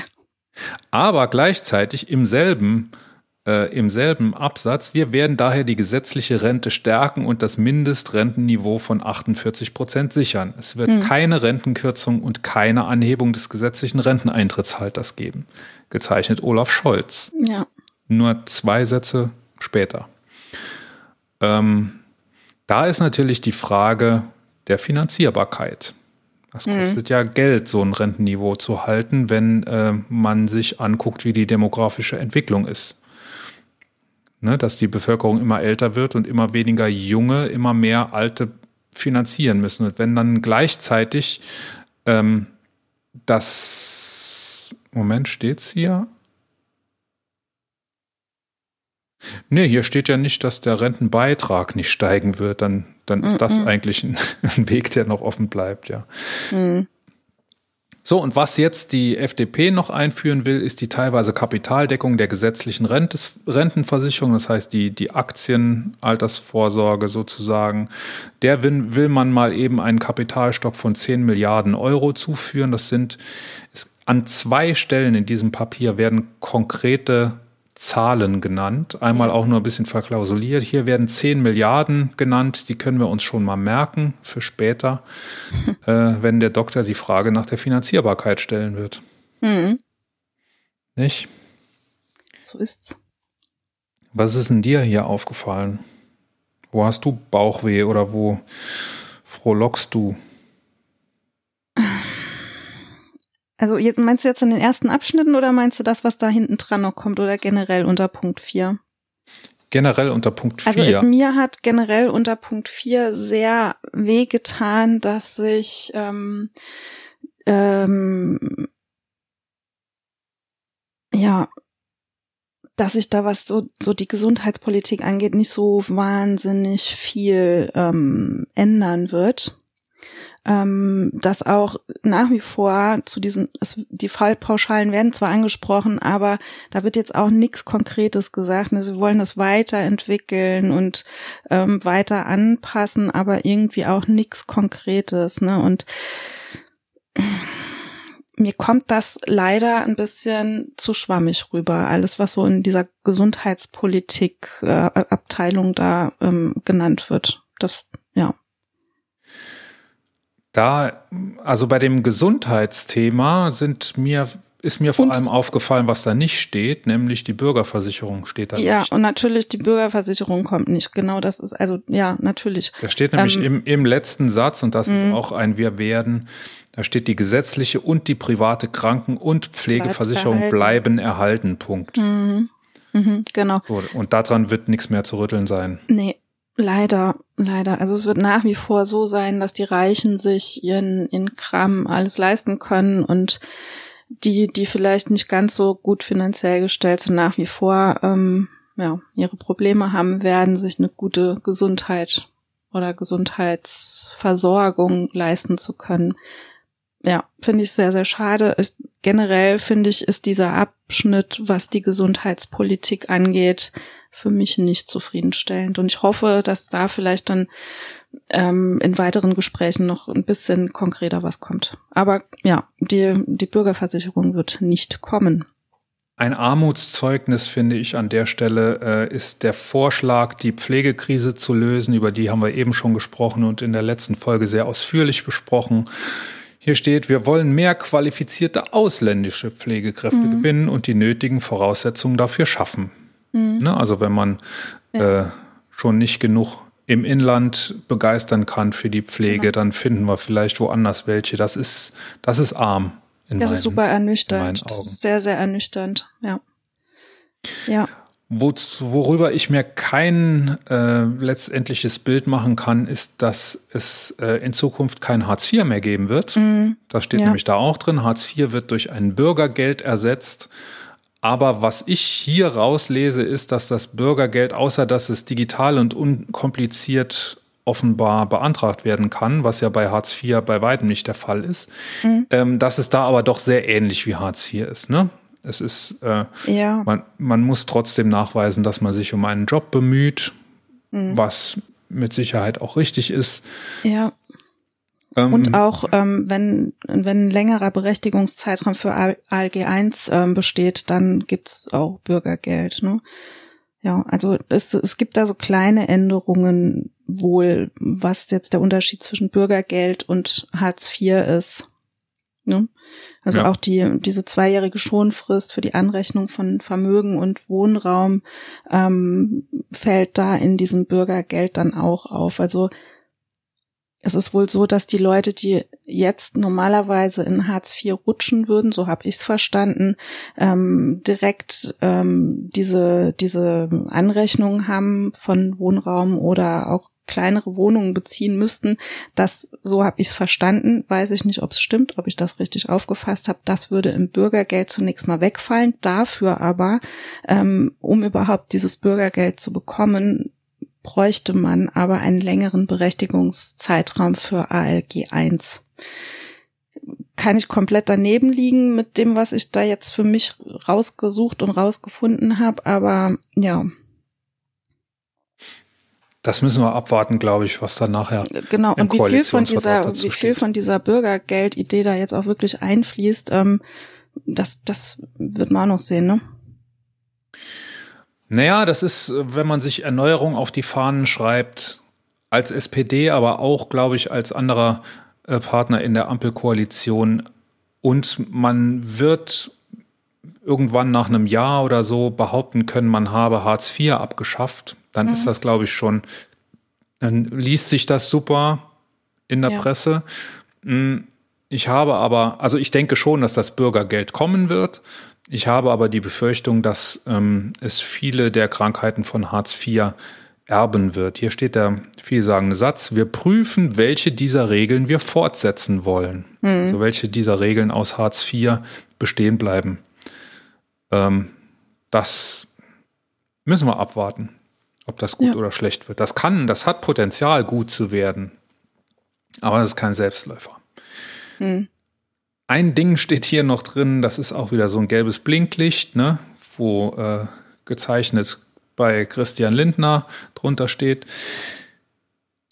Aber gleichzeitig im selben äh, im selben Absatz, wir werden daher die gesetzliche Rente stärken und das Mindestrentenniveau von 48 Prozent sichern. Es wird hm. keine Rentenkürzung und keine Anhebung des gesetzlichen Renteneintrittshalters geben. Gezeichnet Olaf Scholz. Ja. Nur zwei Sätze später. Ähm, da ist natürlich die Frage der Finanzierbarkeit. Das hm. kostet mhm. ja Geld, so ein Rentenniveau zu halten, wenn äh, man sich anguckt, wie die demografische Entwicklung ist ne, dass die Bevölkerung immer älter wird und immer weniger Junge, immer mehr Alte finanzieren müssen. Und wenn dann gleichzeitig ähm, das Moment steht's hier. Nee, hier steht ja nicht, dass der Rentenbeitrag nicht steigen wird. Dann, dann ist mm -mm. das eigentlich ein, ein, Weg, der noch offen bleibt, ja. Mm. So, und was jetzt die FDP noch einführen will, ist die teilweise Kapitaldeckung der gesetzlichen Rentes, Rentenversicherung, das heißt die, die Aktienaltersvorsorge sozusagen. Der will, will man mal eben einen Kapitalstock von 10 Milliarden Euro zuführen. Das sind, es, an zwei Stellen in diesem Papier werden konkrete Zahlen genannt. Einmal auch nur ein bisschen verklausuliert. Hier werden 10 Milliarden genannt. Die können wir uns schon mal merken für später, äh, wenn der Doktor die Frage nach der Finanzierbarkeit stellen wird. Mhm. Nicht? So ist's. Was ist denn dir hier aufgefallen? Wo hast du Bauchweh oder wo frohlockst du? Also jetzt meinst du jetzt in den ersten Abschnitten oder meinst du das, was da hinten dran noch kommt oder generell unter Punkt 4? Generell unter Punkt 4. Also mir hat generell unter Punkt 4 sehr wehgetan, dass sich ähm, ähm, ja, dass sich da was so, so die Gesundheitspolitik angeht, nicht so wahnsinnig viel ähm, ändern wird ähm, dass auch nach wie vor zu diesen, es, die Fallpauschalen werden zwar angesprochen, aber da wird jetzt auch nichts Konkretes gesagt. Ne? Sie wollen das weiterentwickeln und ähm, weiter anpassen, aber irgendwie auch nichts Konkretes. Ne? Und mir kommt das leider ein bisschen zu schwammig rüber. Alles, was so in dieser Gesundheitspolitik äh, Abteilung da ähm, genannt wird. Das, ja. Da, also bei dem Gesundheitsthema sind mir ist mir vor und, allem aufgefallen, was da nicht steht, nämlich die Bürgerversicherung steht da ja, nicht. Ja, und natürlich die Bürgerversicherung kommt nicht. Genau, das ist also ja natürlich. Da steht nämlich ähm, im, im letzten Satz und das ist mhm. auch ein Wir werden. Da steht die gesetzliche und die private Kranken- und Pflegeversicherung bleiben erhalten. Punkt. Mhm. Mhm, genau. So, und daran wird nichts mehr zu rütteln sein. Nee, Leider, leider. Also es wird nach wie vor so sein, dass die Reichen sich ihren, ihren Kram alles leisten können und die, die vielleicht nicht ganz so gut finanziell gestellt sind, nach wie vor ähm, ja, ihre Probleme haben werden, sich eine gute Gesundheit oder Gesundheitsversorgung leisten zu können. Ja, finde ich sehr, sehr schade. Generell finde ich, ist dieser Abschnitt, was die Gesundheitspolitik angeht, für mich nicht zufriedenstellend. Und ich hoffe, dass da vielleicht dann ähm, in weiteren Gesprächen noch ein bisschen konkreter was kommt. Aber ja, die, die Bürgerversicherung wird nicht kommen. Ein Armutszeugnis, finde ich, an der Stelle äh, ist der Vorschlag, die Pflegekrise zu lösen. Über die haben wir eben schon gesprochen und in der letzten Folge sehr ausführlich besprochen. Hier steht, wir wollen mehr qualifizierte ausländische Pflegekräfte mhm. gewinnen und die nötigen Voraussetzungen dafür schaffen. Mhm. Ne? Also wenn man ja. äh, schon nicht genug im Inland begeistern kann für die Pflege, ja. dann finden wir vielleicht woanders welche. Das ist, das ist arm. das meinen, ist super ernüchternd. Das ist sehr, sehr ernüchternd. Ja. Ja. Wo, worüber ich mir kein äh, letztendliches Bild machen kann, ist, dass es äh, in Zukunft kein Hartz IV mehr geben wird. Mm, das steht ja. nämlich da auch drin. Hartz IV wird durch ein Bürgergeld ersetzt. Aber was ich hier rauslese, ist, dass das Bürgergeld, außer dass es digital und unkompliziert offenbar beantragt werden kann, was ja bei Hartz IV bei weitem nicht der Fall ist, mhm. ähm, dass es da aber doch sehr ähnlich wie Hartz IV ist. Ne? Es ist, äh, ja. man, man muss trotzdem nachweisen, dass man sich um einen Job bemüht, mhm. was mit Sicherheit auch richtig ist. Ja. Ähm, und auch ähm, wenn, wenn ein längerer Berechtigungszeitraum für ALG 1 ähm, besteht, dann gibt's auch Bürgergeld. Ne? Ja, also es, es gibt da so kleine Änderungen wohl, was jetzt der Unterschied zwischen Bürgergeld und Hartz IV ist. Ne? Also ja. auch die, diese zweijährige Schonfrist für die Anrechnung von Vermögen und Wohnraum ähm, fällt da in diesem Bürgergeld dann auch auf. Also es ist wohl so, dass die Leute, die jetzt normalerweise in Hartz IV rutschen würden, so habe ich es verstanden, ähm, direkt ähm, diese diese Anrechnung haben von Wohnraum oder auch kleinere Wohnungen beziehen müssten. Das, so habe ich es verstanden, weiß ich nicht, ob es stimmt, ob ich das richtig aufgefasst habe. Das würde im Bürgergeld zunächst mal wegfallen. Dafür aber, ähm, um überhaupt dieses Bürgergeld zu bekommen, bräuchte man aber einen längeren Berechtigungszeitraum für ALG 1 kann ich komplett daneben liegen mit dem, was ich da jetzt für mich rausgesucht und rausgefunden habe. Aber ja, das müssen wir abwarten, glaube ich, was dann nachher. Genau, und wie viel von dieser, wie viel von dieser Bürgergeldidee da jetzt auch wirklich einfließt, ähm, das, das wird man auch noch sehen, ne? Naja, das ist, wenn man sich Erneuerung auf die Fahnen schreibt, als SPD, aber auch, glaube ich, als anderer äh, Partner in der Ampelkoalition. Und man wird irgendwann nach einem Jahr oder so behaupten können, man habe Hartz IV abgeschafft dann mhm. ist das, glaube ich, schon, dann liest sich das super in der ja. Presse. Hm, ich habe aber, also ich denke schon, dass das Bürgergeld kommen wird. Ich habe aber die Befürchtung, dass ähm, es viele der Krankheiten von Hartz IV erben wird. Hier steht der vielsagende Satz, wir prüfen, welche dieser Regeln wir fortsetzen wollen. Mhm. Also welche dieser Regeln aus Hartz IV bestehen bleiben. Ähm, das müssen wir abwarten ob das gut ja. oder schlecht wird. Das kann, das hat Potenzial, gut zu werden. Aber das ist kein Selbstläufer. Hm. Ein Ding steht hier noch drin, das ist auch wieder so ein gelbes Blinklicht, ne, wo äh, gezeichnet bei Christian Lindner drunter steht.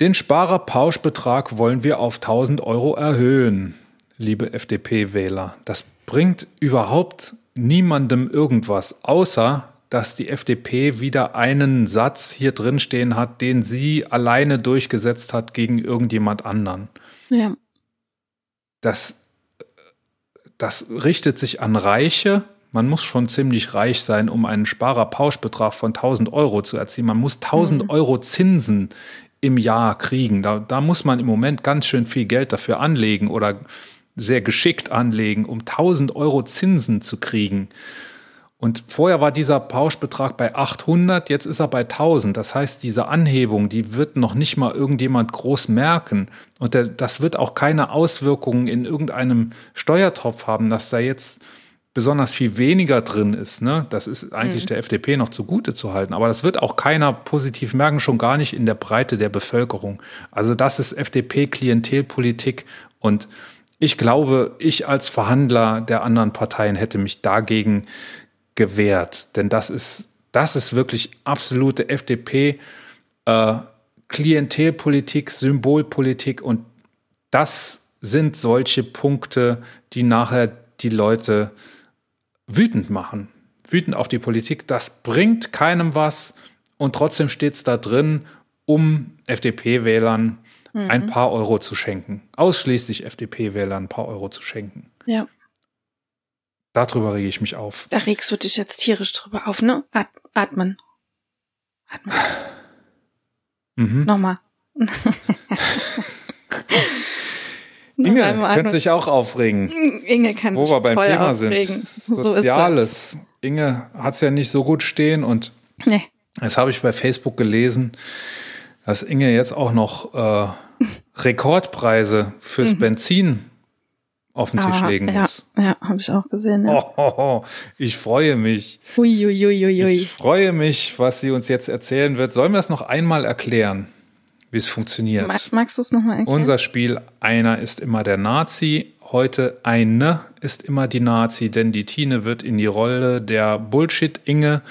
Den Sparerpauschbetrag wollen wir auf 1000 Euro erhöhen, liebe FDP-Wähler. Das bringt überhaupt niemandem irgendwas, außer dass die FDP wieder einen Satz hier drin stehen hat, den sie alleine durchgesetzt hat gegen irgendjemand anderen. Ja. Das, das richtet sich an Reiche. Man muss schon ziemlich reich sein, um einen Sparerpauschbetrag von 1000 Euro zu erzielen. Man muss 1000 mhm. Euro Zinsen im Jahr kriegen. Da, da muss man im Moment ganz schön viel Geld dafür anlegen oder sehr geschickt anlegen, um 1000 Euro Zinsen zu kriegen. Und vorher war dieser Pauschbetrag bei 800, jetzt ist er bei 1000. Das heißt, diese Anhebung, die wird noch nicht mal irgendjemand groß merken. Und der, das wird auch keine Auswirkungen in irgendeinem Steuertopf haben, dass da jetzt besonders viel weniger drin ist. Ne? Das ist eigentlich mhm. der FDP noch zugute zu halten. Aber das wird auch keiner positiv merken, schon gar nicht in der Breite der Bevölkerung. Also das ist FDP-Klientelpolitik und ich glaube, ich als Verhandler der anderen Parteien hätte mich dagegen gewährt. Denn das ist, das ist wirklich absolute FDP, äh, Klientelpolitik, Symbolpolitik und das sind solche Punkte, die nachher die Leute wütend machen. Wütend auf die Politik. Das bringt keinem was und trotzdem steht es da drin, um FDP-Wählern mhm. ein paar Euro zu schenken. Ausschließlich FDP-Wählern ein paar Euro zu schenken. Ja. Darüber rege ich mich auf. Da regst du dich jetzt tierisch drüber auf, ne? At atmen. Atmen. Mhm. Nochmal. Inge könnte sich auch aufregen. Inge kann Wo wir beim Thema aufregen. sind. Soziales. So Inge hat es ja nicht so gut stehen und nee. das habe ich bei Facebook gelesen, dass Inge jetzt auch noch äh, Rekordpreise fürs mhm. Benzin auf den Tisch ah, legen muss. Ja, ja habe ich auch gesehen. Ja. Oh, oh, oh, ich freue mich. Ui, ui, ui, ui. Ich freue mich, was sie uns jetzt erzählen wird. Sollen wir es noch einmal erklären? wie es funktioniert. Mag, magst du es nochmal erklären? Unser Spiel, einer ist immer der Nazi. Heute eine ist immer die Nazi, denn die Tine wird in die Rolle der Bullshit-Inge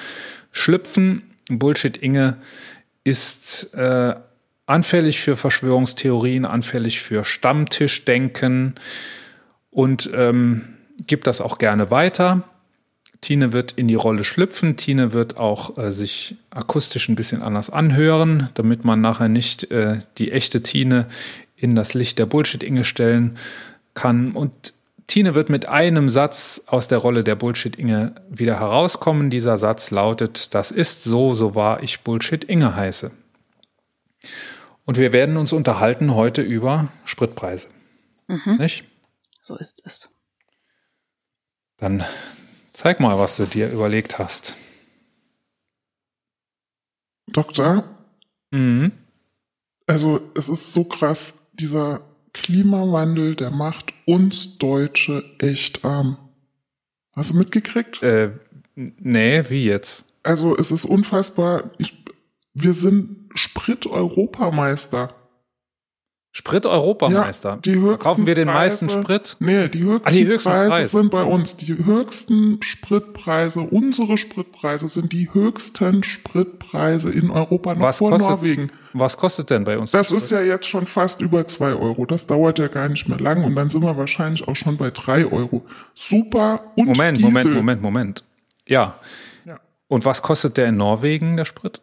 schlüpfen. Bullshit-Inge ist äh, anfällig für Verschwörungstheorien, anfällig für Stammtischdenken und ähm, gibt das auch gerne weiter. Tine wird in die Rolle schlüpfen. Tine wird auch äh, sich akustisch ein bisschen anders anhören, damit man nachher nicht äh, die echte Tine in das Licht der Bullshit-Inge stellen kann. Und Tine wird mit einem Satz aus der Rolle der Bullshit-Inge wieder herauskommen. Dieser Satz lautet, das ist so, so wahr ich Bullshit-Inge heiße. Und wir werden uns unterhalten heute über Spritpreise. Mhm. Nicht? So ist es. Dann zeig mal, was du dir überlegt hast. Doktor? Mhm. Also, es ist so krass, dieser Klimawandel, der macht uns Deutsche echt arm. Hast du mitgekriegt? Äh, nee, wie jetzt? Also es ist unfassbar. Ich, wir sind Sprit-Europameister. Sprit-Europameister. Ja, die höchsten Kaufen wir den Preise, meisten Sprit? Nee, die höchsten, ah, die höchsten Preise, Preise, sind bei uns. Die höchsten Spritpreise, unsere Spritpreise sind die höchsten Spritpreise in Europa noch was vor kostet, Norwegen. Was kostet denn bei uns? Das ist ja jetzt schon fast über zwei Euro. Das dauert ja gar nicht mehr lang und dann sind wir wahrscheinlich auch schon bei drei Euro. Super und Moment, Diesel. Moment, Moment, Moment. Ja. ja. Und was kostet der in Norwegen, der Sprit?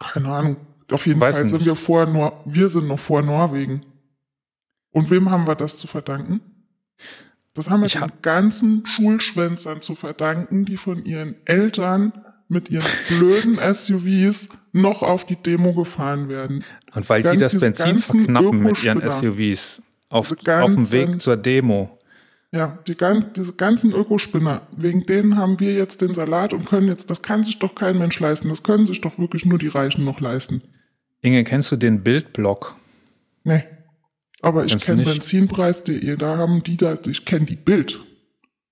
Keine Ahnung. Auf jeden Weiß Fall sind nicht. wir vor Nor wir sind noch vor Norwegen. Und wem haben wir das zu verdanken? Das haben wir ich den hab ganzen Schulschwänzern zu verdanken, die von ihren Eltern mit ihren blöden SUVs noch auf die Demo gefahren werden. Und weil Ganz, die das Benzin verknappen mit ihren SUVs auf, auf dem Weg zur Demo. Ja, die ganz, diese ganzen Ökospinner, wegen denen haben wir jetzt den Salat und können jetzt, das kann sich doch kein Mensch leisten, das können sich doch wirklich nur die Reichen noch leisten. Inge, kennst du den Bildblock? Nee. Aber ich kenne Benzinpreis.de, da haben die da, ich kenne die Bild.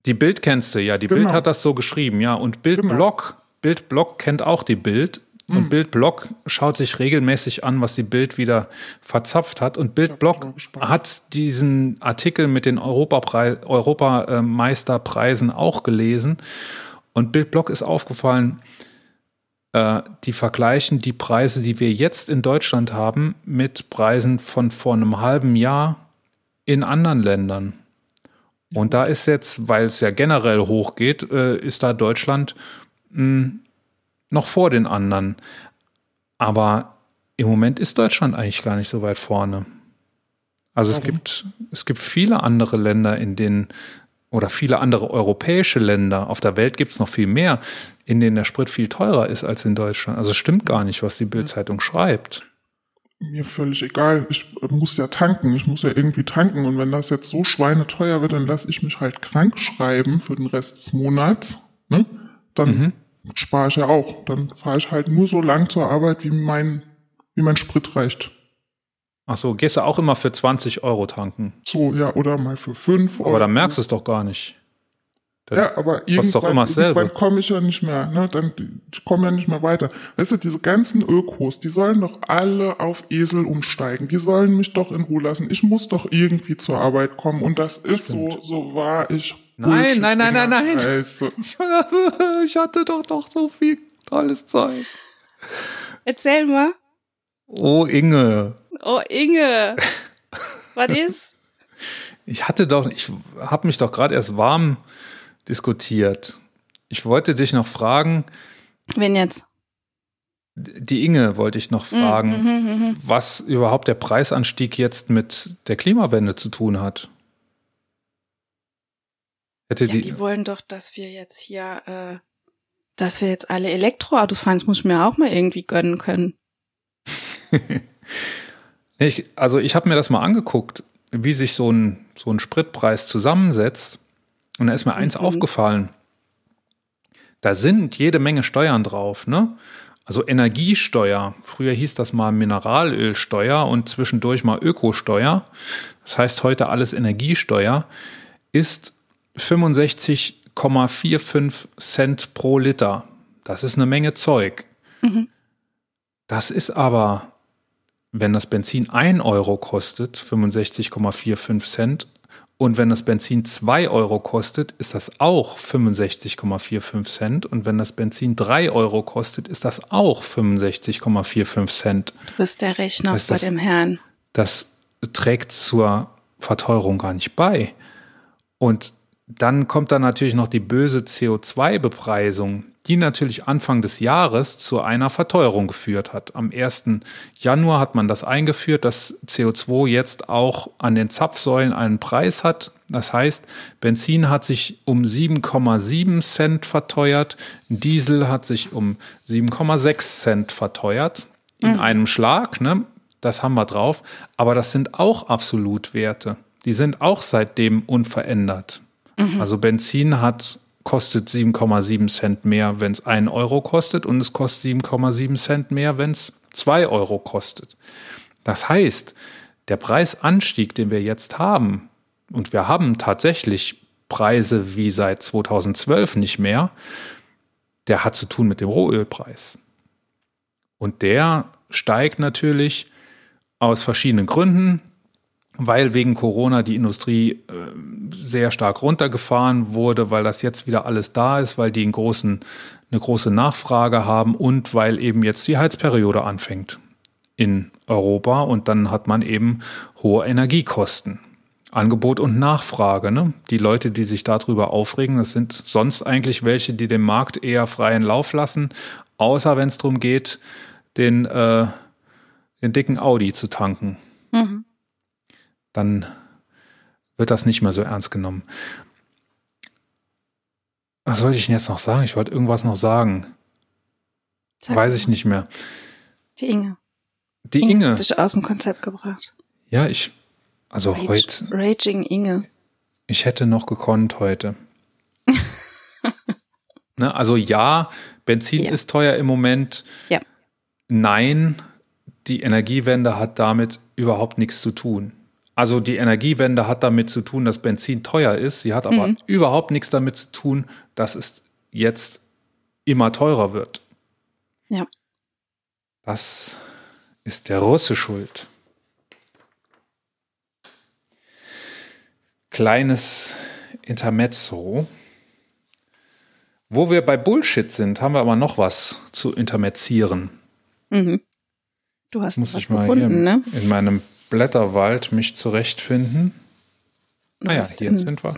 Die Bild kennst du, ja. Die genau. Bild hat das so geschrieben, ja. Und Bildblock, genau. Bildblock kennt auch die Bild. Und mhm. Bildblock schaut sich regelmäßig an, was die Bild wieder verzapft hat. Und Bildblock hat diesen Artikel mit den Europameisterpreisen auch gelesen. Und Bildblock ist aufgefallen, äh, die vergleichen die Preise, die wir jetzt in Deutschland haben, mit Preisen von vor einem halben Jahr in anderen Ländern. Und da ist jetzt, weil es ja generell hochgeht, äh, ist da Deutschland mh, hm, noch vor den anderen. Aber im Moment ist Deutschland eigentlich gar nicht so weit vorne. Also Warum? es gibt, es gibt viele andere Länder, in denen oder viele andere europäische Länder, auf der Welt gibt es noch viel mehr, in denen der Sprit viel teurer ist als in Deutschland. Also es stimmt gar nicht, was die Bildzeitung schreibt. Mir völlig egal. Ich muss ja tanken. Ich muss ja irgendwie tanken. Und wenn das jetzt so schweineteuer wird, dann lasse ich mich halt krank schreiben für den Rest des Monats. Ne? Dann mhm spare ich ja auch. Dann fahre ich halt nur so lang zur Arbeit, wie mein, wie mein Sprit reicht. Ach so, gehst du auch immer für 20 Euro tanken? So, ja, oder mal für 5 Euro. Aber dann merkst du es doch gar nicht. Dann ja, aber irgendwann, irgendwann komme ich ja nicht mehr, ne? Dann ich komme ja nicht mehr weiter. Weißt du, diese ganzen Ökos, die sollen doch alle auf Esel umsteigen. Die sollen mich doch in Ruhe lassen. Ich muss doch irgendwie zur Arbeit kommen. Und das ist Stimmt. so, so wahr ich Nein, nein, nein, nein, nein. Ich hatte doch noch so viel tolles Zeug. Erzähl mal. Oh, Inge. Oh, Inge. Was ist? Ich hatte doch, ich habe mich doch gerade erst warm diskutiert. Ich wollte dich noch fragen. Wen jetzt? Die Inge wollte ich noch fragen, mm, mm, mm, mm, was überhaupt der Preisanstieg jetzt mit der Klimawende zu tun hat. Hätte ja, die, die wollen doch, dass wir jetzt hier, äh, dass wir jetzt alle Elektroautos fahren. Das muss ich mir auch mal irgendwie gönnen können. ich, also ich habe mir das mal angeguckt, wie sich so ein, so ein Spritpreis zusammensetzt. Und da ist mir eins mhm. aufgefallen. Da sind jede Menge Steuern drauf, ne? Also Energiesteuer. Früher hieß das mal Mineralölsteuer und zwischendurch mal Ökosteuer. Das heißt heute alles Energiesteuer. Ist 65,45 Cent pro Liter. Das ist eine Menge Zeug. Mhm. Das ist aber wenn das Benzin 1 Euro kostet, 65,45 Cent. Und wenn das Benzin 2 Euro kostet, ist das auch 65,45 Cent. Und wenn das Benzin 3 Euro kostet, ist das auch 65,45 Cent. Du bist der Rechner bei dem Herrn. Das trägt zur Verteuerung gar nicht bei. Und dann kommt da natürlich noch die böse CO2-Bepreisung, die natürlich Anfang des Jahres zu einer Verteuerung geführt hat. Am 1. Januar hat man das eingeführt, dass CO2 jetzt auch an den Zapfsäulen einen Preis hat. Das heißt, Benzin hat sich um 7,7 Cent verteuert, Diesel hat sich um 7,6 Cent verteuert in mhm. einem Schlag. Ne? Das haben wir drauf. Aber das sind auch Absolutwerte. Die sind auch seitdem unverändert. Mhm. Also Benzin hat kostet 7,7 Cent mehr, wenn es 1 Euro kostet und es kostet 7,7 Cent mehr, wenn es 2 Euro kostet. Das heißt, der Preisanstieg, den wir jetzt haben, und wir haben tatsächlich Preise wie seit 2012 nicht mehr, der hat zu tun mit dem Rohölpreis. Und der steigt natürlich aus verschiedenen Gründen weil wegen Corona die Industrie äh, sehr stark runtergefahren wurde, weil das jetzt wieder alles da ist, weil die einen großen, eine große Nachfrage haben und weil eben jetzt die Heizperiode anfängt in Europa und dann hat man eben hohe Energiekosten. Angebot und Nachfrage. Ne? Die Leute, die sich darüber aufregen, das sind sonst eigentlich welche, die dem Markt eher freien Lauf lassen, außer wenn es darum geht, den, äh, den dicken Audi zu tanken. Mhm dann wird das nicht mehr so ernst genommen. Was wollte ich denn jetzt noch sagen? Ich wollte irgendwas noch sagen. Sag Weiß ich nicht mehr. Die Inge. Die Inge. Inge. Hat dich aus dem Konzept gebracht. Ja, ich, also Rage, heute. Raging Inge. Ich hätte noch gekonnt heute. ne, also ja, Benzin ja. ist teuer im Moment. Ja. Nein, die Energiewende hat damit überhaupt nichts zu tun. Also die Energiewende hat damit zu tun, dass Benzin teuer ist. Sie hat aber mhm. überhaupt nichts damit zu tun, dass es jetzt immer teurer wird. Ja. Das ist der Russe schuld. Kleines Intermezzo. Wo wir bei Bullshit sind, haben wir aber noch was zu intermezzieren. Mhm. Du hast was gefunden, ne? In meinem Blätterwald mich zurechtfinden. Naja, hier den, sind wir.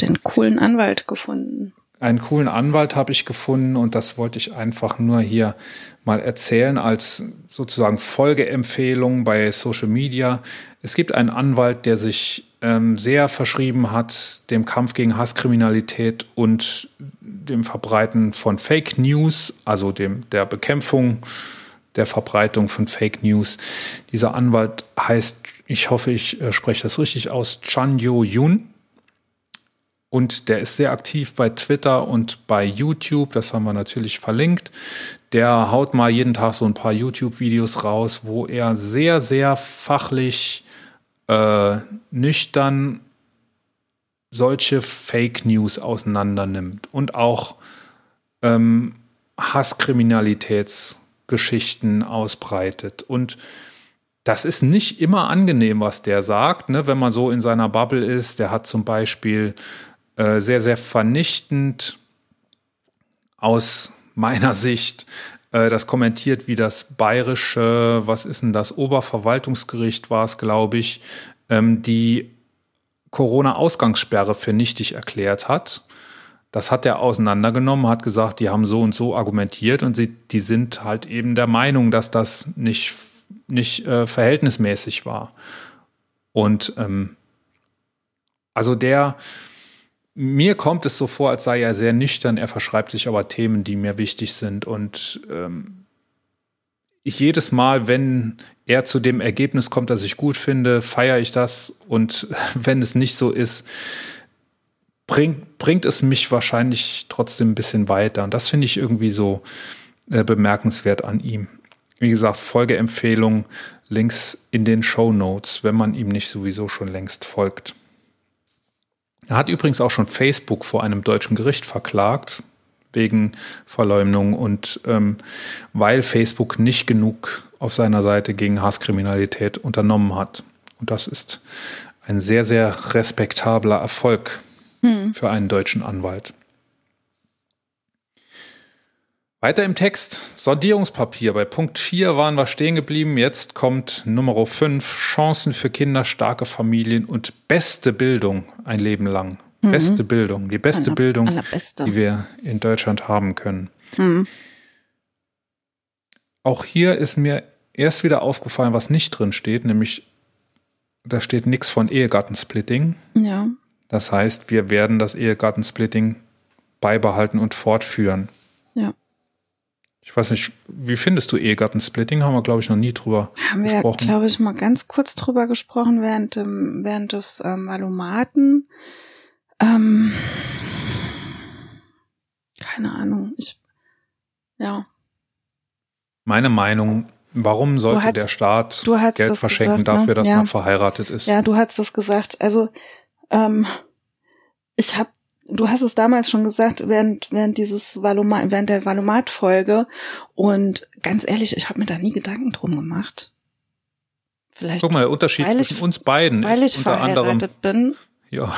Den coolen Anwalt gefunden. Einen coolen Anwalt habe ich gefunden und das wollte ich einfach nur hier mal erzählen als sozusagen Folgeempfehlung bei Social Media. Es gibt einen Anwalt, der sich ähm, sehr verschrieben hat dem Kampf gegen Hasskriminalität und dem Verbreiten von Fake News, also dem der Bekämpfung der Verbreitung von Fake News. Dieser Anwalt heißt, ich hoffe, ich äh, spreche das richtig aus, Chan Yo Yun. Und der ist sehr aktiv bei Twitter und bei YouTube. Das haben wir natürlich verlinkt. Der haut mal jeden Tag so ein paar YouTube-Videos raus, wo er sehr, sehr fachlich, äh, nüchtern solche Fake News auseinander nimmt und auch ähm, Hasskriminalitäts- Geschichten ausbreitet. Und das ist nicht immer angenehm, was der sagt, ne? wenn man so in seiner Bubble ist. Der hat zum Beispiel äh, sehr, sehr vernichtend aus meiner Sicht äh, das kommentiert, wie das bayerische, was ist denn das, Oberverwaltungsgericht war es, glaube ich, ähm, die Corona-Ausgangssperre für nichtig erklärt hat. Das hat er auseinandergenommen, hat gesagt, die haben so und so argumentiert und sie, die sind halt eben der Meinung, dass das nicht, nicht äh, verhältnismäßig war. Und ähm, also der, mir kommt es so vor, als sei er sehr nüchtern, er verschreibt sich aber Themen, die mir wichtig sind. Und ähm, ich jedes Mal, wenn er zu dem Ergebnis kommt, das ich gut finde, feiere ich das. Und wenn es nicht so ist, bringt, bringt es mich wahrscheinlich trotzdem ein bisschen weiter. Und das finde ich irgendwie so äh, bemerkenswert an ihm. Wie gesagt, Folgeempfehlung, Links in den Show Notes, wenn man ihm nicht sowieso schon längst folgt. Er hat übrigens auch schon Facebook vor einem deutschen Gericht verklagt, wegen Verleumdung und ähm, weil Facebook nicht genug auf seiner Seite gegen Hasskriminalität unternommen hat. Und das ist ein sehr, sehr respektabler Erfolg hm. für einen deutschen Anwalt. Weiter im Text, Sondierungspapier. Bei Punkt 4 waren wir stehen geblieben. Jetzt kommt Nummer 5, Chancen für Kinder, starke Familien und beste Bildung ein Leben lang. Mhm. Beste Bildung, die beste Aller, Bildung, allerbeste. die wir in Deutschland haben können. Mhm. Auch hier ist mir erst wieder aufgefallen, was nicht drin steht, nämlich da steht nichts von Ehegattensplitting. Ja. Das heißt, wir werden das Ehegattensplitting beibehalten und fortführen. Ja. Ich weiß nicht, wie findest du Ehegattensplitting? Haben wir, glaube ich, noch nie drüber Haben gesprochen. Haben wir, glaube ich, mal ganz kurz drüber gesprochen während, während des ähm, Valomaten. Ähm, keine Ahnung. Ich, ja. Meine Meinung Warum sollte hast, der Staat Geld verschenken gesagt, ne? dafür, dass ja. man verheiratet ist? Ja, du hast das gesagt. Also ähm, ich habe, du hast es damals schon gesagt während während dieses Valomat, während der Valomat-Folge und ganz ehrlich, ich habe mir da nie Gedanken drum gemacht. Vielleicht. Guck mal, der Unterschied zwischen ich, uns beiden weil ich verheiratet anderem, bin. Ja.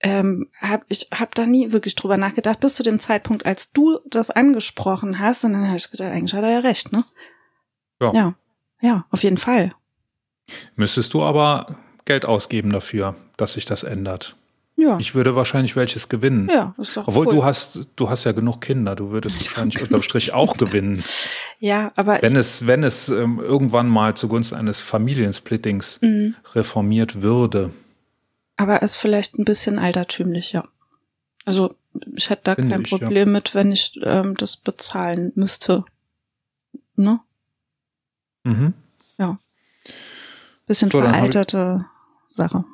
Ähm, hab, ich habe da nie wirklich drüber nachgedacht, bis zu dem Zeitpunkt, als du das angesprochen hast, und dann habe ich gedacht, eigentlich hat er ja recht, ne? Ja. ja. Ja, auf jeden Fall. Müsstest du aber Geld ausgeben dafür, dass sich das ändert. Ja. Ich würde wahrscheinlich welches gewinnen. Ja, ist doch Obwohl cool. du hast, du hast ja genug Kinder, du würdest wahrscheinlich unterm Strich auch gewinnen. Ja, aber wenn es, wenn es ähm, irgendwann mal zugunsten eines Familiensplittings mhm. reformiert würde. Aber ist vielleicht ein bisschen altertümlich, ja. Also ich hätte da Finde kein ich, Problem ja. mit, wenn ich ähm, das bezahlen müsste. Ne? Mhm. Ja. Bisschen so, veralterte Sache.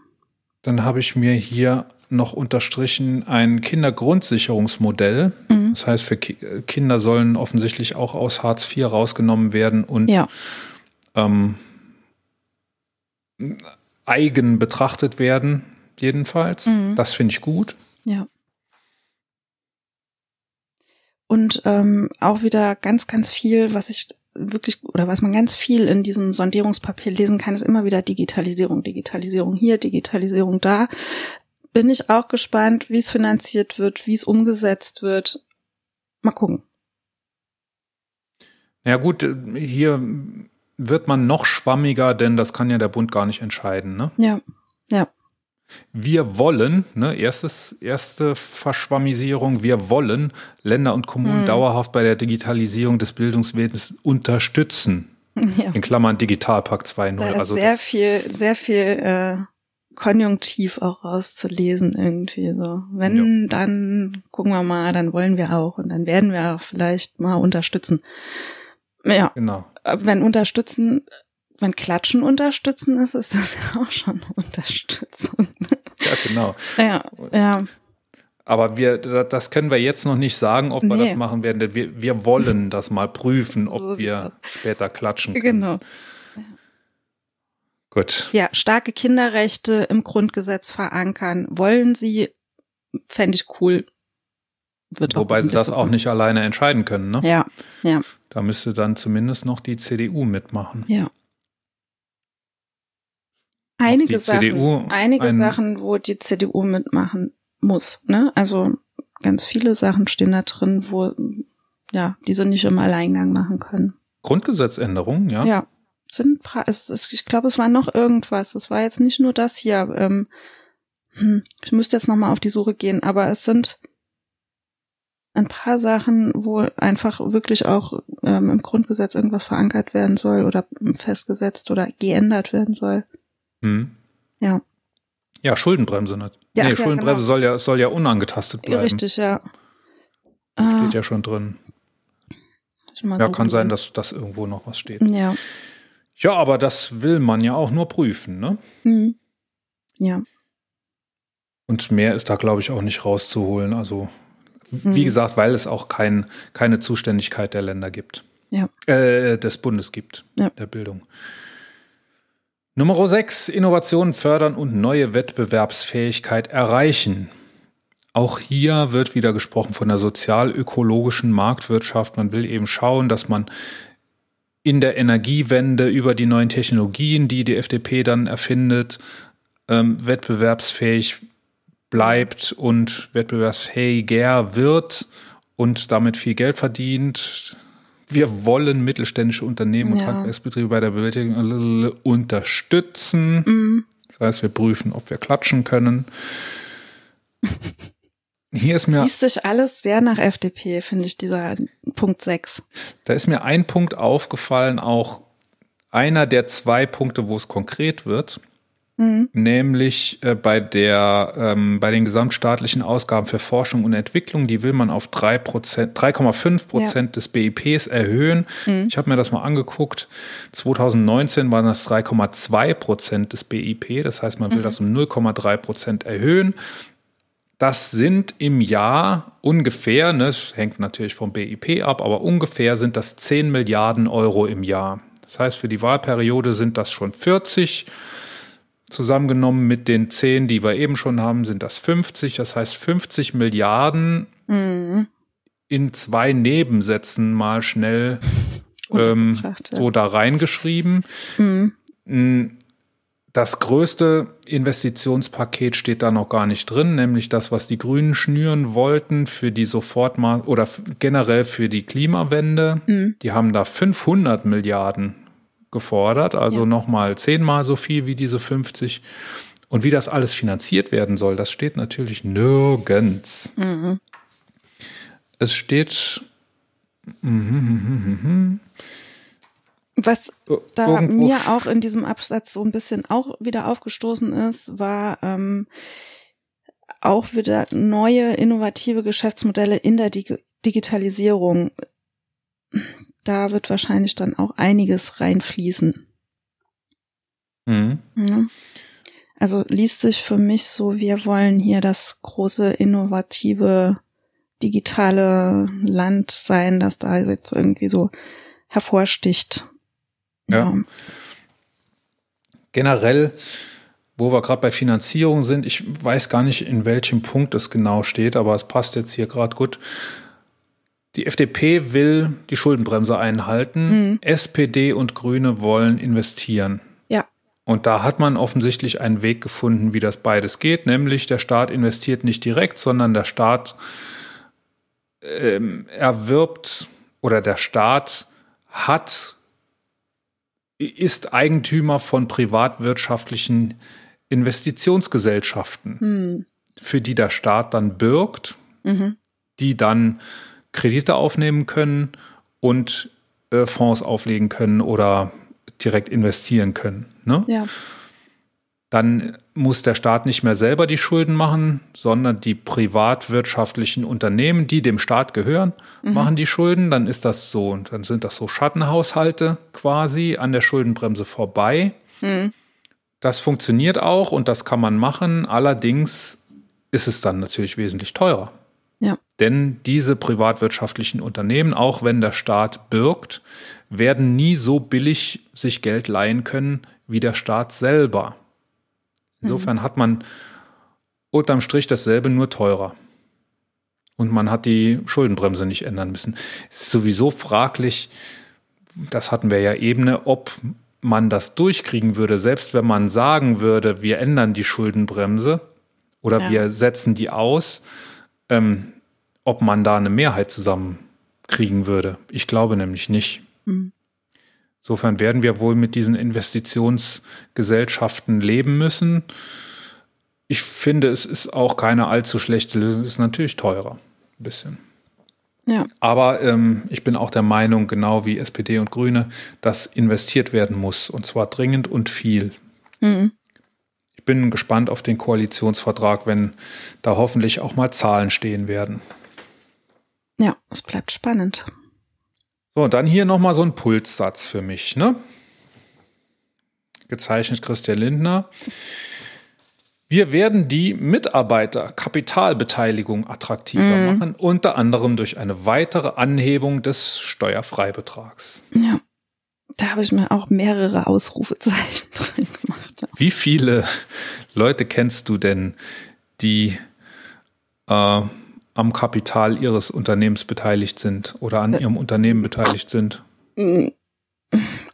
Dann habe ich mir hier noch unterstrichen ein Kindergrundsicherungsmodell. Mhm. Das heißt, für Ki Kinder sollen offensichtlich auch aus Hartz IV rausgenommen werden und ja. ähm, eigen betrachtet werden, jedenfalls. Mhm. Das finde ich gut. Ja. Und ähm, auch wieder ganz, ganz viel, was ich wirklich oder was man ganz viel in diesem Sondierungspapier lesen kann, ist immer wieder Digitalisierung, Digitalisierung hier, Digitalisierung da. Bin ich auch gespannt, wie es finanziert wird, wie es umgesetzt wird. Mal gucken. Ja gut, hier wird man noch schwammiger, denn das kann ja der Bund gar nicht entscheiden, ne? Ja, ja. Wir wollen, ne, erstes, erste Verschwammisierung, wir wollen Länder und Kommunen hm. dauerhaft bei der Digitalisierung des Bildungswesens unterstützen. Ja. In Klammern Digitalpakt 2.0. also sehr viel, sehr viel äh, Konjunktiv auch rauszulesen irgendwie so. Wenn, ja. dann gucken wir mal, dann wollen wir auch und dann werden wir auch vielleicht mal unterstützen. Ja. Genau. Wenn unterstützen wenn Klatschen unterstützen ist, ist das ja auch schon Unterstützung. Ja, genau. Ja, ja. Aber wir, das können wir jetzt noch nicht sagen, ob wir nee. das machen werden, denn wir, wir wollen das mal prüfen, ob so wir später klatschen können. Genau. Gut. Ja, starke Kinderrechte im Grundgesetz verankern. Wollen Sie, fände ich cool. Wird Wobei sie das auch nicht alleine entscheiden können, ne? Ja, ja. Da müsste dann zumindest noch die CDU mitmachen. Ja einige Sachen, CDU einige Sachen, wo die CDU mitmachen muss. Ne? Also ganz viele Sachen stehen da drin, wo ja diese nicht im Alleingang machen können. Grundgesetzänderungen, ja. Ja, sind es, es, ich glaube, es war noch irgendwas. Es war jetzt nicht nur das hier. Ähm, hm, ich müsste jetzt noch mal auf die Suche gehen, aber es sind ein paar Sachen, wo einfach wirklich auch ähm, im Grundgesetz irgendwas verankert werden soll oder festgesetzt oder geändert werden soll. Hm. Ja. Ja, Schuldenbremse. Ne? Ja, nee, Schuldenbremse genau. soll, ja, soll ja unangetastet bleiben. Richtig, ja. Steht ja schon drin. Ja, so kann sein, dass das irgendwo noch was steht. Ja. Ja, aber das will man ja auch nur prüfen, ne? Mhm. Ja. Und mehr ist da, glaube ich, auch nicht rauszuholen. Also, mhm. wie gesagt, weil es auch kein, keine Zuständigkeit der Länder gibt. Ja. Äh, des Bundes gibt, ja. der Bildung. Nummer 6. Innovationen fördern und neue Wettbewerbsfähigkeit erreichen. Auch hier wird wieder gesprochen von der sozial-ökologischen Marktwirtschaft. Man will eben schauen, dass man in der Energiewende über die neuen Technologien, die die FDP dann erfindet, ähm, wettbewerbsfähig bleibt und wettbewerbsfähiger wird und damit viel Geld verdient. Wir wollen mittelständische Unternehmen und Handwerksbetriebe bei der Bewältigung unterstützen. Mhm. Das heißt, wir prüfen, ob wir klatschen können. Hier ist mir. Liest sich alles sehr nach FDP, finde ich, dieser Punkt 6. Da ist mir ein Punkt aufgefallen, auch einer der zwei Punkte, wo es konkret wird. Mhm. Nämlich äh, bei der, ähm, bei den gesamtstaatlichen Ausgaben für Forschung und Entwicklung, die will man auf 3,5 Prozent ja. des BIPs erhöhen. Mhm. Ich habe mir das mal angeguckt. 2019 waren das 3,2 Prozent des BIP. Das heißt, man will mhm. das um 0,3 Prozent erhöhen. Das sind im Jahr ungefähr, ne, es hängt natürlich vom BIP ab, aber ungefähr sind das 10 Milliarden Euro im Jahr. Das heißt, für die Wahlperiode sind das schon 40. Zusammengenommen mit den 10, die wir eben schon haben, sind das 50. Das heißt 50 Milliarden mhm. in zwei Nebensätzen mal schnell ähm, so da reingeschrieben. Mhm. Das größte Investitionspaket steht da noch gar nicht drin, nämlich das, was die Grünen schnüren wollten für die Sofortmaß oder generell für die Klimawende. Mhm. Die haben da 500 Milliarden gefordert, also ja. nochmal zehnmal so viel wie diese 50. Und wie das alles finanziert werden soll, das steht natürlich nirgends. Mhm. Es steht. Mm, was da Irgendwo. mir auch in diesem Absatz so ein bisschen auch wieder aufgestoßen ist, war ähm, auch wieder neue innovative Geschäftsmodelle in der Dig Digitalisierung. Da wird wahrscheinlich dann auch einiges reinfließen. Mhm. Ja. Also liest sich für mich so, wir wollen hier das große innovative digitale Land sein, das da jetzt irgendwie so hervorsticht. Ja. ja. Generell, wo wir gerade bei Finanzierung sind, ich weiß gar nicht, in welchem Punkt es genau steht, aber es passt jetzt hier gerade gut. Die FDP will die Schuldenbremse einhalten. Mhm. SPD und Grüne wollen investieren. Ja. Und da hat man offensichtlich einen Weg gefunden, wie das beides geht, nämlich der Staat investiert nicht direkt, sondern der Staat ähm, erwirbt oder der Staat hat ist Eigentümer von privatwirtschaftlichen Investitionsgesellschaften, hm. für die der Staat dann birgt, mhm. die dann Kredite aufnehmen können und äh, Fonds auflegen können oder direkt investieren können. Ne? Ja. Dann muss der Staat nicht mehr selber die Schulden machen, sondern die privatwirtschaftlichen Unternehmen, die dem Staat gehören, mhm. machen die Schulden. Dann ist das so, und dann sind das so Schattenhaushalte quasi an der Schuldenbremse vorbei. Mhm. Das funktioniert auch und das kann man machen. Allerdings ist es dann natürlich wesentlich teurer. Ja. Denn diese privatwirtschaftlichen Unternehmen, auch wenn der Staat birgt, werden nie so billig sich Geld leihen können wie der Staat selber. Insofern mhm. hat man unterm Strich dasselbe, nur teurer. Und man hat die Schuldenbremse nicht ändern müssen. Es ist sowieso fraglich, das hatten wir ja eben, ob man das durchkriegen würde, selbst wenn man sagen würde, wir ändern die Schuldenbremse oder ja. wir setzen die aus, ähm, ob man da eine Mehrheit zusammenkriegen würde. Ich glaube nämlich nicht. Mhm. Insofern werden wir wohl mit diesen Investitionsgesellschaften leben müssen. Ich finde, es ist auch keine allzu schlechte Lösung. Es ist natürlich teurer. Ein bisschen. Ja. Aber ähm, ich bin auch der Meinung, genau wie SPD und Grüne, dass investiert werden muss. Und zwar dringend und viel. Mhm. Bin gespannt auf den Koalitionsvertrag, wenn da hoffentlich auch mal Zahlen stehen werden. Ja, es bleibt spannend. So, und dann hier nochmal so ein Pulssatz für mich, ne? Gezeichnet Christian Lindner. Wir werden die Mitarbeiterkapitalbeteiligung attraktiver mhm. machen, unter anderem durch eine weitere Anhebung des Steuerfreibetrags. Ja, da habe ich mir auch mehrere Ausrufezeichen drin gemacht. Wie viele Leute kennst du denn, die äh, am Kapital ihres Unternehmens beteiligt sind oder an ihrem Unternehmen beteiligt sind?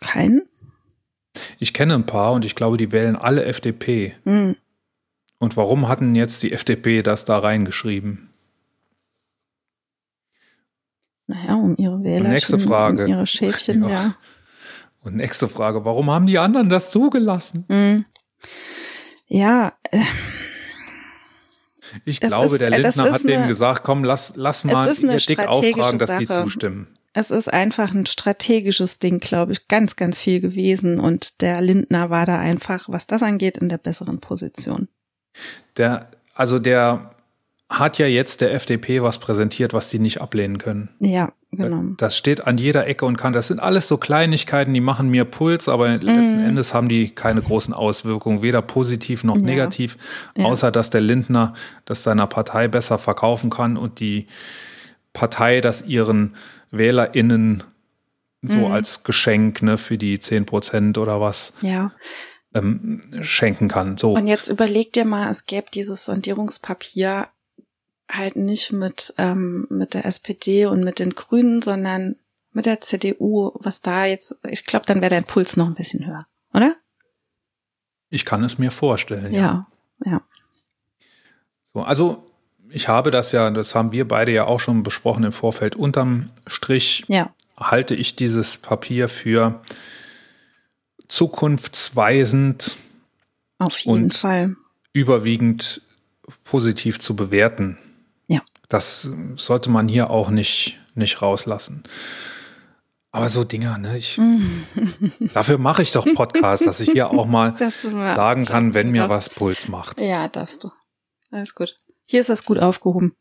keinen? Ich kenne ein paar und ich glaube, die wählen alle FDP. Mhm. Und warum hatten jetzt die FDP das da reingeschrieben? Naja, um ihre Wähler, nächste Frage. Um ihre Schäfchen, ja. ja. Und nächste Frage, warum haben die anderen das zugelassen? Mhm. Ja, äh, ich glaube, ist, der Lindner hat denen gesagt, komm, lass, lass mal ihr dick auftragen, dass die zustimmen. Es ist einfach ein strategisches Ding, glaube ich, ganz, ganz viel gewesen. Und der Lindner war da einfach, was das angeht, in der besseren Position. Der, also der hat ja jetzt der FDP was präsentiert, was sie nicht ablehnen können. Ja, genau. Das steht an jeder Ecke und kann. Das sind alles so Kleinigkeiten, die machen mir Puls, aber mhm. letzten Endes haben die keine großen Auswirkungen, weder positiv noch ja. negativ, außer ja. dass der Lindner das seiner Partei besser verkaufen kann und die Partei das ihren WählerInnen so mhm. als Geschenk ne, für die 10 Prozent oder was. Ja ähm, schenken kann. So. Und jetzt überleg dir mal, es gäbe dieses Sondierungspapier halt nicht mit, ähm, mit der SPD und mit den Grünen, sondern mit der CDU, was da jetzt, ich glaube, dann wäre der Impuls noch ein bisschen höher, oder? Ich kann es mir vorstellen. Ja, ja. ja. So, also ich habe das ja, das haben wir beide ja auch schon besprochen im Vorfeld, unterm Strich ja. halte ich dieses Papier für zukunftsweisend auf jeden Fall überwiegend positiv zu bewerten. Das sollte man hier auch nicht, nicht rauslassen. Aber so Dinger, ne? Ich, dafür mache ich doch Podcast, dass ich hier auch mal sagen kann, wenn mir was Puls macht. Ja, darfst du. Alles gut. Hier ist das gut aufgehoben.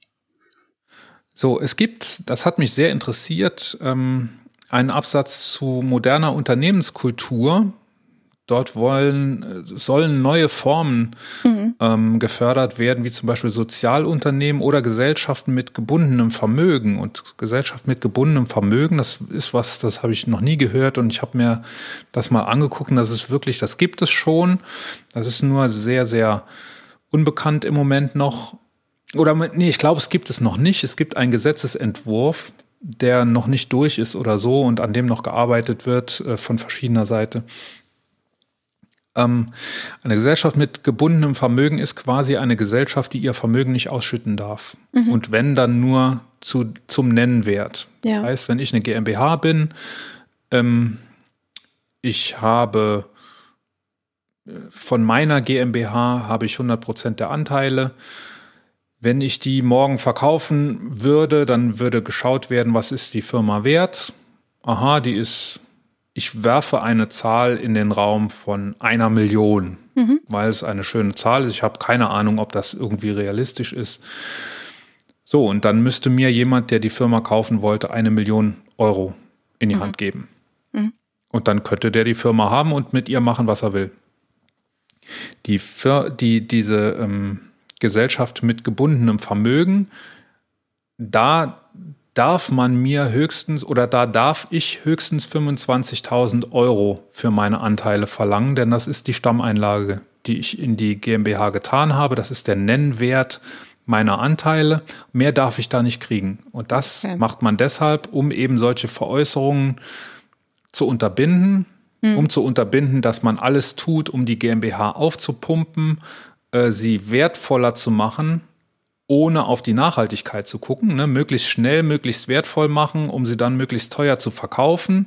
So, es gibt, das hat mich sehr interessiert, ähm, einen Absatz zu moderner Unternehmenskultur dort wollen, sollen neue Formen mhm. ähm, gefördert werden, wie zum Beispiel Sozialunternehmen oder Gesellschaften mit gebundenem Vermögen. Und Gesellschaft mit gebundenem Vermögen, das ist was, das habe ich noch nie gehört und ich habe mir das mal angeguckt und das ist wirklich, das gibt es schon. Das ist nur sehr, sehr unbekannt im Moment noch. Oder nee, ich glaube, es gibt es noch nicht. Es gibt einen Gesetzesentwurf, der noch nicht durch ist oder so und an dem noch gearbeitet wird äh, von verschiedener Seite. Ähm, eine Gesellschaft mit gebundenem Vermögen ist quasi eine Gesellschaft, die ihr Vermögen nicht ausschütten darf. Mhm. Und wenn, dann nur zu, zum Nennwert. Ja. Das heißt, wenn ich eine GmbH bin, ähm, ich habe äh, von meiner GmbH habe ich 100 Prozent der Anteile. Wenn ich die morgen verkaufen würde, dann würde geschaut werden, was ist die Firma wert. Aha, die ist ich werfe eine Zahl in den Raum von einer Million, mhm. weil es eine schöne Zahl ist. Ich habe keine Ahnung, ob das irgendwie realistisch ist. So, und dann müsste mir jemand, der die Firma kaufen wollte, eine Million Euro in die mhm. Hand geben. Mhm. Und dann könnte der die Firma haben und mit ihr machen, was er will. Die, Fir die diese ähm, Gesellschaft mit gebundenem Vermögen, da darf man mir höchstens oder da darf ich höchstens 25.000 Euro für meine Anteile verlangen, denn das ist die Stammeinlage, die ich in die GmbH getan habe. Das ist der Nennwert meiner Anteile. Mehr darf ich da nicht kriegen. Und das okay. macht man deshalb, um eben solche Veräußerungen zu unterbinden, hm. um zu unterbinden, dass man alles tut, um die GmbH aufzupumpen, äh, sie wertvoller zu machen ohne auf die Nachhaltigkeit zu gucken, ne? möglichst schnell, möglichst wertvoll machen, um sie dann möglichst teuer zu verkaufen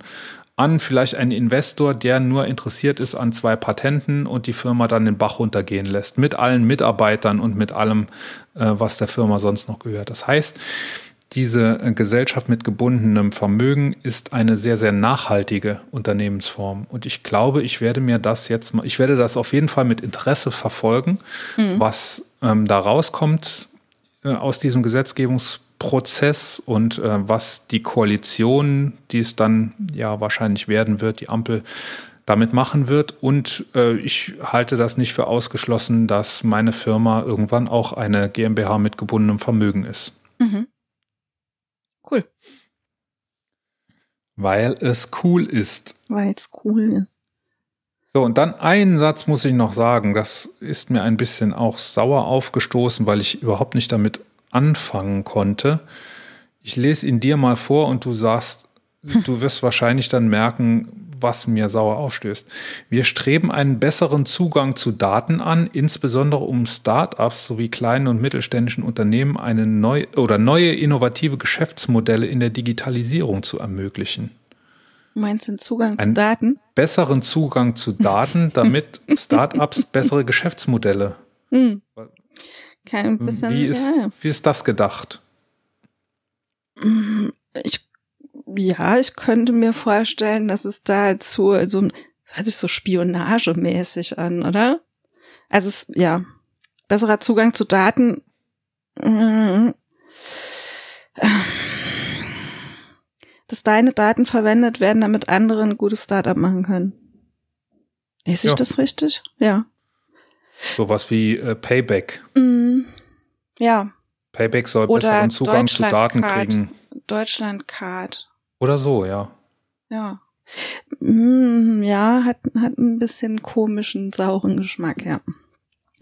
an vielleicht einen Investor, der nur interessiert ist an zwei Patenten und die Firma dann den Bach runtergehen lässt, mit allen Mitarbeitern und mit allem, äh, was der Firma sonst noch gehört. Das heißt, diese äh, Gesellschaft mit gebundenem Vermögen ist eine sehr, sehr nachhaltige Unternehmensform. Und ich glaube, ich werde mir das jetzt mal, ich werde das auf jeden Fall mit Interesse verfolgen, mhm. was ähm, da rauskommt aus diesem Gesetzgebungsprozess und äh, was die Koalition, die es dann ja wahrscheinlich werden wird, die Ampel damit machen wird. Und äh, ich halte das nicht für ausgeschlossen, dass meine Firma irgendwann auch eine GmbH mit gebundenem Vermögen ist. Mhm. Cool. Weil es cool ist. Weil es cool ist. So, und dann einen Satz muss ich noch sagen, das ist mir ein bisschen auch sauer aufgestoßen, weil ich überhaupt nicht damit anfangen konnte. Ich lese ihn dir mal vor und du sagst, du wirst wahrscheinlich dann merken, was mir sauer aufstößt. Wir streben einen besseren Zugang zu Daten an, insbesondere um Start-ups sowie kleinen und mittelständischen Unternehmen eine neue oder neue innovative Geschäftsmodelle in der Digitalisierung zu ermöglichen. Meinst du den Zugang zu Daten? Besseren Zugang zu Daten, damit Start-ups bessere Geschäftsmodelle. Hm. Kein bisschen, wie, ist, ja. wie ist das gedacht? Ich ja, ich könnte mir vorstellen, dass es da zu so hört sich so spionagemäßig an, oder? Also es, ja, besserer Zugang zu Daten. Dass deine Daten verwendet werden, damit andere ein gutes Startup machen können. Lese ich ja. das richtig? Ja. Sowas wie äh, Payback. Mm, ja. Payback soll Oder besseren Zugang zu Daten kriegen. Deutschlandcard. Oder so, ja. Ja. Mm, ja, hat, hat ein bisschen komischen, sauren Geschmack, ja.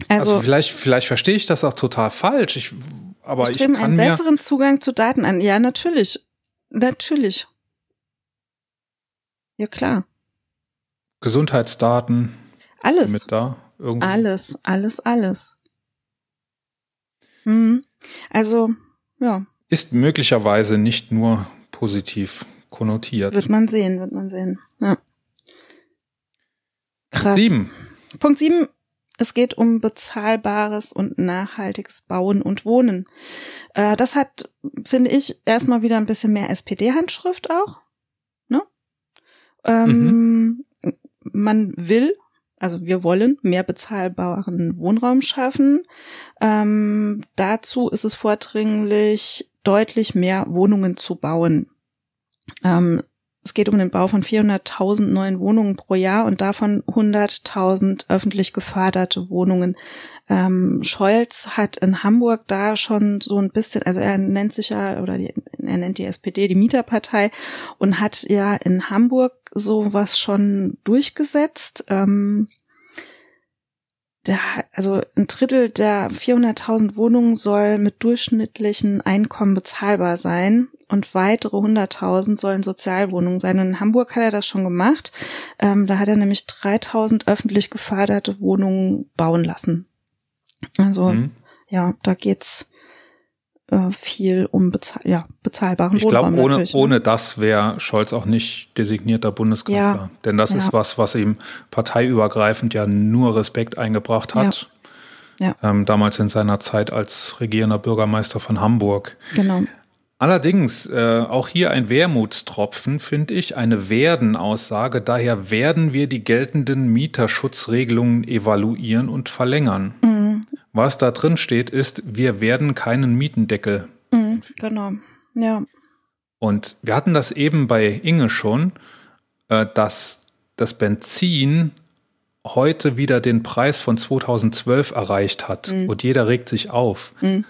Also, also vielleicht, vielleicht verstehe ich das auch total falsch. Ich, aber ich kann einen mir besseren Zugang zu Daten an. Ja, natürlich. Natürlich. Ja, klar. Gesundheitsdaten. Alles. Mit da. Irgendwie. Alles, alles, alles. Hm. Also, ja. Ist möglicherweise nicht nur positiv konnotiert. Wird man sehen, wird man sehen. Ja. Krass. Punkt sieben. Punkt sieben. Es geht um bezahlbares und nachhaltiges Bauen und Wohnen. Äh, das hat, finde ich, erstmal wieder ein bisschen mehr SPD-Handschrift auch. Ne? Ähm, mhm. Man will, also wir wollen mehr bezahlbaren Wohnraum schaffen. Ähm, dazu ist es vordringlich, deutlich mehr Wohnungen zu bauen. Ähm, es geht um den Bau von 400.000 neuen Wohnungen pro Jahr und davon 100.000 öffentlich geförderte Wohnungen. Ähm, Scholz hat in Hamburg da schon so ein bisschen, also er nennt sich ja, oder die, er nennt die SPD die Mieterpartei und hat ja in Hamburg sowas schon durchgesetzt. Ähm, der, also ein Drittel der 400.000 Wohnungen soll mit durchschnittlichen Einkommen bezahlbar sein und weitere 100.000 sollen Sozialwohnungen sein. In Hamburg hat er das schon gemacht. Ähm, da hat er nämlich 3.000 öffentlich geförderte Wohnungen bauen lassen. Also mhm. ja, da geht's äh, viel um bezahl ja, bezahlbaren ich Wohnraum. Ich glaube, ohne, ne? ohne das wäre Scholz auch nicht designierter Bundeskanzler. Ja. Denn das ja. ist was, was ihm parteiübergreifend ja nur Respekt eingebracht hat. Ja. Ähm, damals in seiner Zeit als regierender Bürgermeister von Hamburg. Genau. Allerdings, äh, auch hier ein Wermutstropfen, finde ich, eine Werden-Aussage. Daher werden wir die geltenden Mieterschutzregelungen evaluieren und verlängern. Mhm. Was da drin steht, ist, wir werden keinen Mietendeckel. Mhm, genau, ja. Und wir hatten das eben bei Inge schon, äh, dass das Benzin heute wieder den Preis von 2012 erreicht hat. Mhm. Und jeder regt sich auf. Mhm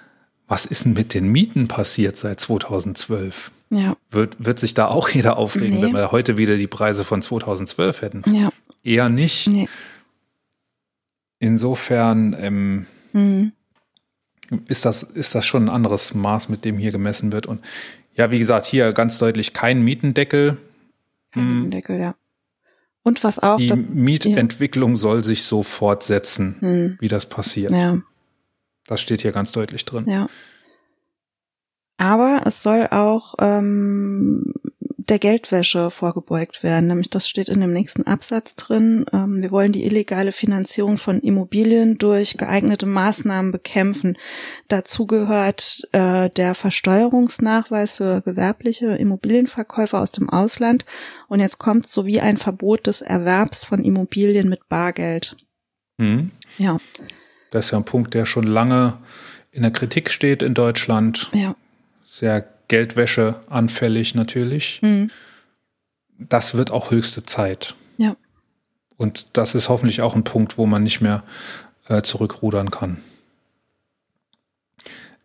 was ist denn mit den Mieten passiert seit 2012? Ja. Wird, wird sich da auch jeder aufregen, nee. wenn wir heute wieder die Preise von 2012 hätten? Ja. Eher nicht. Nee. Insofern ähm, mhm. ist, das, ist das schon ein anderes Maß, mit dem hier gemessen wird. Und ja, wie gesagt, hier ganz deutlich kein Mietendeckel. Kein hm. Mietendeckel, ja. Und was auch. Die Mietentwicklung ja. soll sich so fortsetzen, hm. wie das passiert. Ja. Das steht hier ganz deutlich drin. Ja. Aber es soll auch ähm, der Geldwäsche vorgebeugt werden. Nämlich das steht in dem nächsten Absatz drin. Ähm, wir wollen die illegale Finanzierung von Immobilien durch geeignete Maßnahmen bekämpfen. Dazu gehört äh, der Versteuerungsnachweis für gewerbliche Immobilienverkäufer aus dem Ausland. Und jetzt kommt sowie ein Verbot des Erwerbs von Immobilien mit Bargeld. Mhm. Ja. Das ist ja ein Punkt, der schon lange in der Kritik steht in Deutschland. Ja. Sehr Geldwäsche anfällig natürlich. Mhm. Das wird auch höchste Zeit. Ja. Und das ist hoffentlich auch ein Punkt, wo man nicht mehr äh, zurückrudern kann.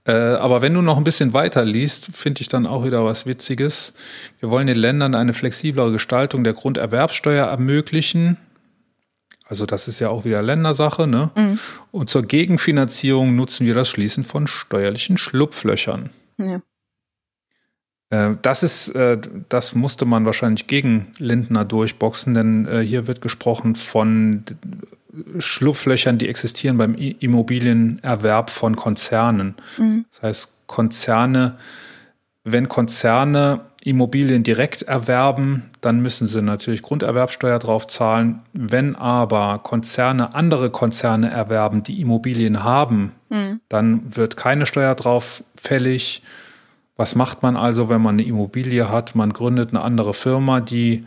Äh, aber wenn du noch ein bisschen weiter liest, finde ich dann auch wieder was Witziges. Wir wollen den Ländern eine flexiblere Gestaltung der Grunderwerbsteuer ermöglichen. Also das ist ja auch wieder Ländersache, ne? Mhm. Und zur Gegenfinanzierung nutzen wir das Schließen von steuerlichen Schlupflöchern. Ja. Äh, das ist, äh, das musste man wahrscheinlich gegen Lindner durchboxen, denn äh, hier wird gesprochen von Schlupflöchern, die existieren beim Immobilienerwerb von Konzernen. Mhm. Das heißt, Konzerne, wenn Konzerne Immobilien direkt erwerben, dann müssen sie natürlich Grunderwerbsteuer drauf zahlen. Wenn aber Konzerne andere Konzerne erwerben, die Immobilien haben, mhm. dann wird keine Steuer drauf fällig. Was macht man also, wenn man eine Immobilie hat? Man gründet eine andere Firma, die.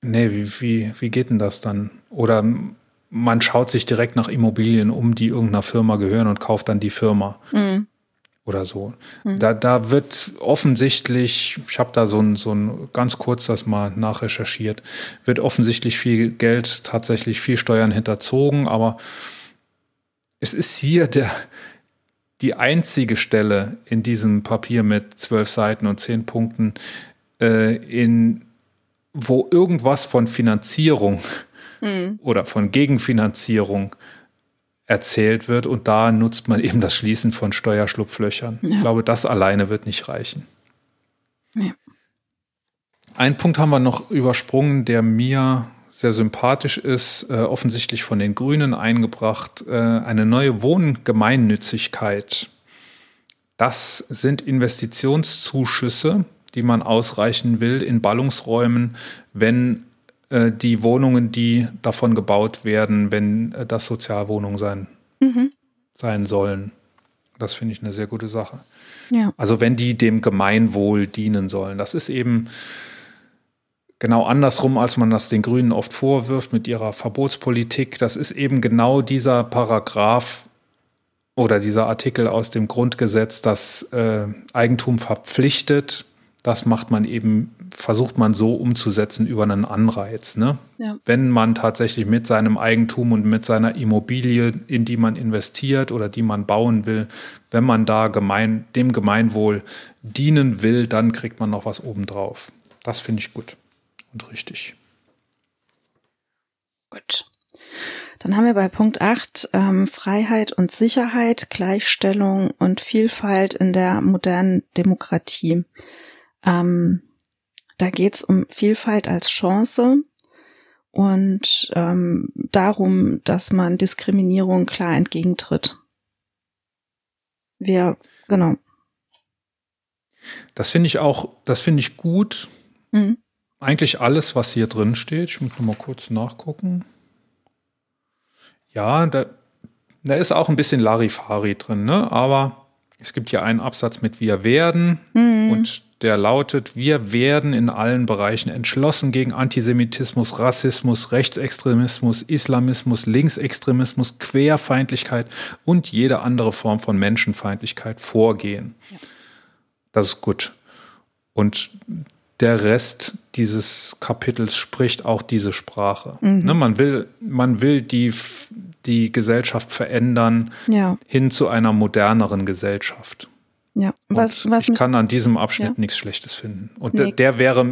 Nee, wie, wie, wie geht denn das dann? Oder man schaut sich direkt nach Immobilien um, die irgendeiner Firma gehören und kauft dann die Firma. Mhm. Oder so. Mhm. Da, da wird offensichtlich, ich habe da so ein, so ein ganz kurz das mal nachrecherchiert, wird offensichtlich viel Geld, tatsächlich viel Steuern hinterzogen, aber es ist hier der, die einzige Stelle in diesem Papier mit zwölf Seiten und zehn Punkten, äh, in, wo irgendwas von Finanzierung mhm. oder von Gegenfinanzierung erzählt wird. Und da nutzt man eben das Schließen von Steuerschlupflöchern. Ja. Ich glaube, das alleine wird nicht reichen. Ja. Ein Punkt haben wir noch übersprungen, der mir sehr sympathisch ist, äh, offensichtlich von den Grünen eingebracht, äh, eine neue Wohngemeinnützigkeit. Das sind Investitionszuschüsse, die man ausreichen will in Ballungsräumen, wenn die Wohnungen, die davon gebaut werden, wenn äh, das Sozialwohnungen sein, mhm. sein sollen. Das finde ich eine sehr gute Sache. Ja. Also wenn die dem Gemeinwohl dienen sollen. Das ist eben genau andersrum, als man das den Grünen oft vorwirft mit ihrer Verbotspolitik. Das ist eben genau dieser Paragraph oder dieser Artikel aus dem Grundgesetz, das äh, Eigentum verpflichtet. Das macht man eben, versucht man so umzusetzen über einen Anreiz. Ne? Ja. Wenn man tatsächlich mit seinem Eigentum und mit seiner Immobilie, in die man investiert oder die man bauen will, wenn man da gemein, dem Gemeinwohl dienen will, dann kriegt man noch was obendrauf. Das finde ich gut und richtig. Gut. Dann haben wir bei Punkt 8 ähm, Freiheit und Sicherheit, Gleichstellung und Vielfalt in der modernen Demokratie. Ähm, da geht es um Vielfalt als Chance und ähm, darum, dass man Diskriminierung klar entgegentritt. Wir, genau. Das finde ich auch, das finde ich gut. Mhm eigentlich alles, was hier drin steht. Ich muss noch mal kurz nachgucken. Ja, da, da ist auch ein bisschen Larifari drin, ne? Aber es gibt hier einen Absatz mit Wir werden mhm. und der lautet, wir werden in allen Bereichen entschlossen gegen Antisemitismus, Rassismus, Rechtsextremismus, Islamismus, Linksextremismus, Querfeindlichkeit und jede andere Form von Menschenfeindlichkeit vorgehen. Ja. Das ist gut. Und der Rest dieses Kapitels spricht auch diese Sprache. Mhm. Ne, man will, man will die, die Gesellschaft verändern ja. hin zu einer moderneren Gesellschaft. Ja, was, was ich kann an diesem Abschnitt ja. nichts Schlechtes finden. Und nee. der, der wäre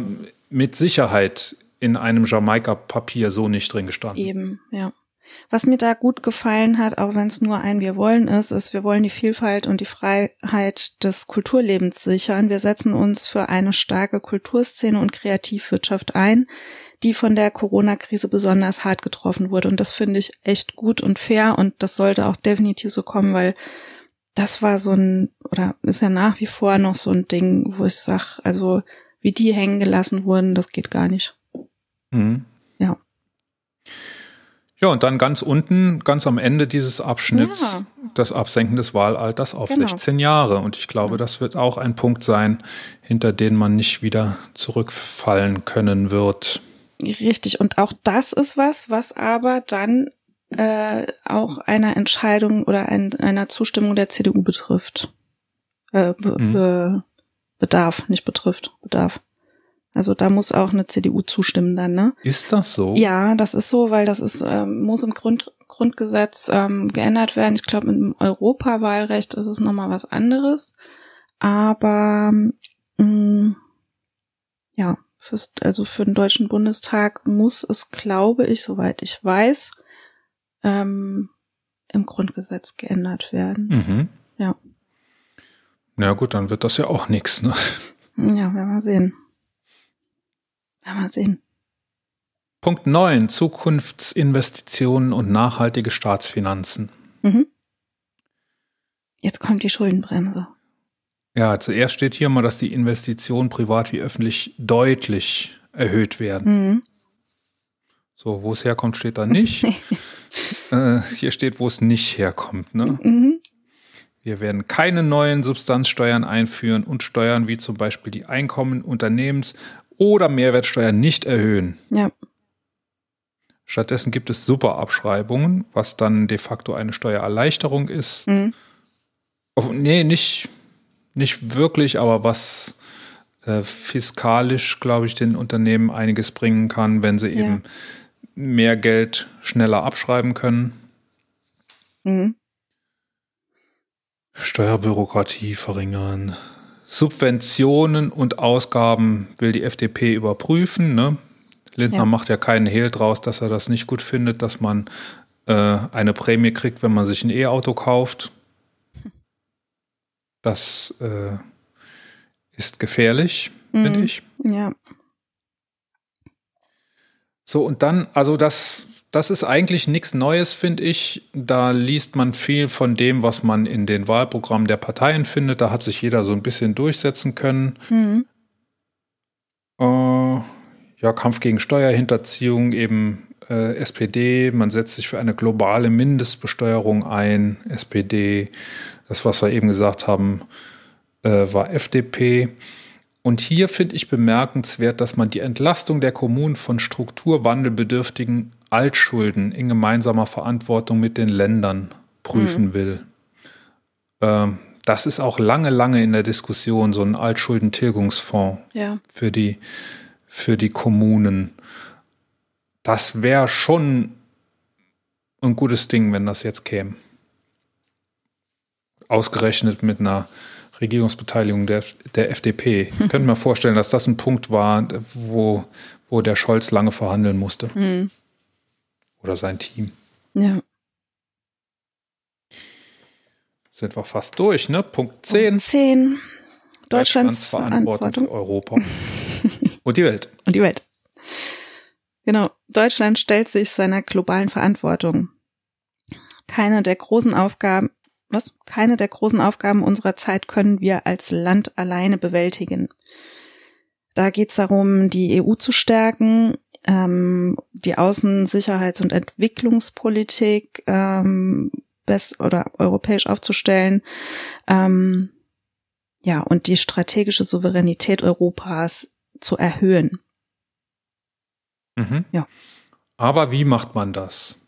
mit Sicherheit in einem Jamaika-Papier so nicht drin gestanden. Eben, ja. Was mir da gut gefallen hat, auch wenn es nur ein Wir wollen ist, ist, wir wollen die Vielfalt und die Freiheit des Kulturlebens sichern. Wir setzen uns für eine starke Kulturszene und Kreativwirtschaft ein, die von der Corona-Krise besonders hart getroffen wurde. Und das finde ich echt gut und fair und das sollte auch definitiv so kommen, weil das war so ein, oder ist ja nach wie vor noch so ein Ding, wo ich sag, also wie die hängen gelassen wurden, das geht gar nicht. Mhm. Ja. Ja, und dann ganz unten, ganz am Ende dieses Abschnitts, ja. das Absenken des Wahlalters auf genau. 16 Jahre. Und ich glaube, das wird auch ein Punkt sein, hinter den man nicht wieder zurückfallen können wird. Richtig. Und auch das ist was, was aber dann äh, auch einer Entscheidung oder ein, einer Zustimmung der CDU betrifft. Äh, be, mhm. be, bedarf, nicht betrifft, bedarf. Also da muss auch eine CDU zustimmen dann, ne? Ist das so? Ja, das ist so, weil das ist, ähm, muss im Grund, Grundgesetz ähm, geändert werden. Ich glaube, im Europawahlrecht ist es nochmal was anderes. Aber mh, mm, ja, fürs, also für den Deutschen Bundestag muss es, glaube ich, soweit ich weiß, ähm, im Grundgesetz geändert werden. Mhm. Ja. Na gut, dann wird das ja auch nichts, ne? Ja, werden wir sehen. Werden wir sehen. Punkt 9. Zukunftsinvestitionen und nachhaltige Staatsfinanzen. Mhm. Jetzt kommt die Schuldenbremse. Ja, zuerst steht hier mal, dass die Investitionen privat wie öffentlich deutlich erhöht werden. Mhm. So, wo es herkommt, steht da nicht. äh, hier steht, wo es nicht herkommt. Ne? Mhm. Wir werden keine neuen Substanzsteuern einführen und Steuern wie zum Beispiel die Einkommen, Unternehmens- oder Mehrwertsteuer nicht erhöhen. Ja. Stattdessen gibt es Superabschreibungen, was dann de facto eine Steuererleichterung ist. Mhm. Oh, nee, nicht, nicht wirklich, aber was äh, fiskalisch, glaube ich, den Unternehmen einiges bringen kann, wenn sie ja. eben mehr Geld schneller abschreiben können. Mhm. Steuerbürokratie verringern. Subventionen und Ausgaben will die FDP überprüfen. Ne? Lindner ja. macht ja keinen Hehl draus, dass er das nicht gut findet, dass man äh, eine Prämie kriegt, wenn man sich ein E-Auto kauft. Das äh, ist gefährlich, mhm. finde ich. Ja. So, und dann, also das das ist eigentlich nichts Neues, finde ich. Da liest man viel von dem, was man in den Wahlprogrammen der Parteien findet. Da hat sich jeder so ein bisschen durchsetzen können. Mhm. Äh, ja, Kampf gegen Steuerhinterziehung, eben äh, SPD. Man setzt sich für eine globale Mindestbesteuerung ein. SPD. Das, was wir eben gesagt haben, äh, war FDP. Und hier finde ich bemerkenswert, dass man die Entlastung der Kommunen von strukturwandelbedürftigen Altschulden in gemeinsamer Verantwortung mit den Ländern prüfen mhm. will. Ähm, das ist auch lange, lange in der Diskussion, so ein Altschuldentilgungsfonds ja. für, die, für die Kommunen. Das wäre schon ein gutes Ding, wenn das jetzt käme. Ausgerechnet mit einer Regierungsbeteiligung der, der FDP. Ich könnte mir vorstellen, dass das ein Punkt war, wo, wo der Scholz lange verhandeln musste. Mhm. Oder sein Team. Ja. Sind wir fast durch, ne? Punkt 10. Punkt 10. Deutschlands, Verantwortung, Verantwortung für Europa. Und die Welt. Und die Welt. Genau. Deutschland stellt sich seiner globalen Verantwortung. Keine der großen Aufgaben, was? Keine der großen Aufgaben unserer Zeit können wir als Land alleine bewältigen. Da geht es darum, die EU zu stärken, ähm, die Außen-, Sicherheits- und Entwicklungspolitik ähm, best oder europäisch aufzustellen. Ähm, ja, und die strategische Souveränität Europas zu erhöhen. Mhm. Ja. Aber wie macht man das?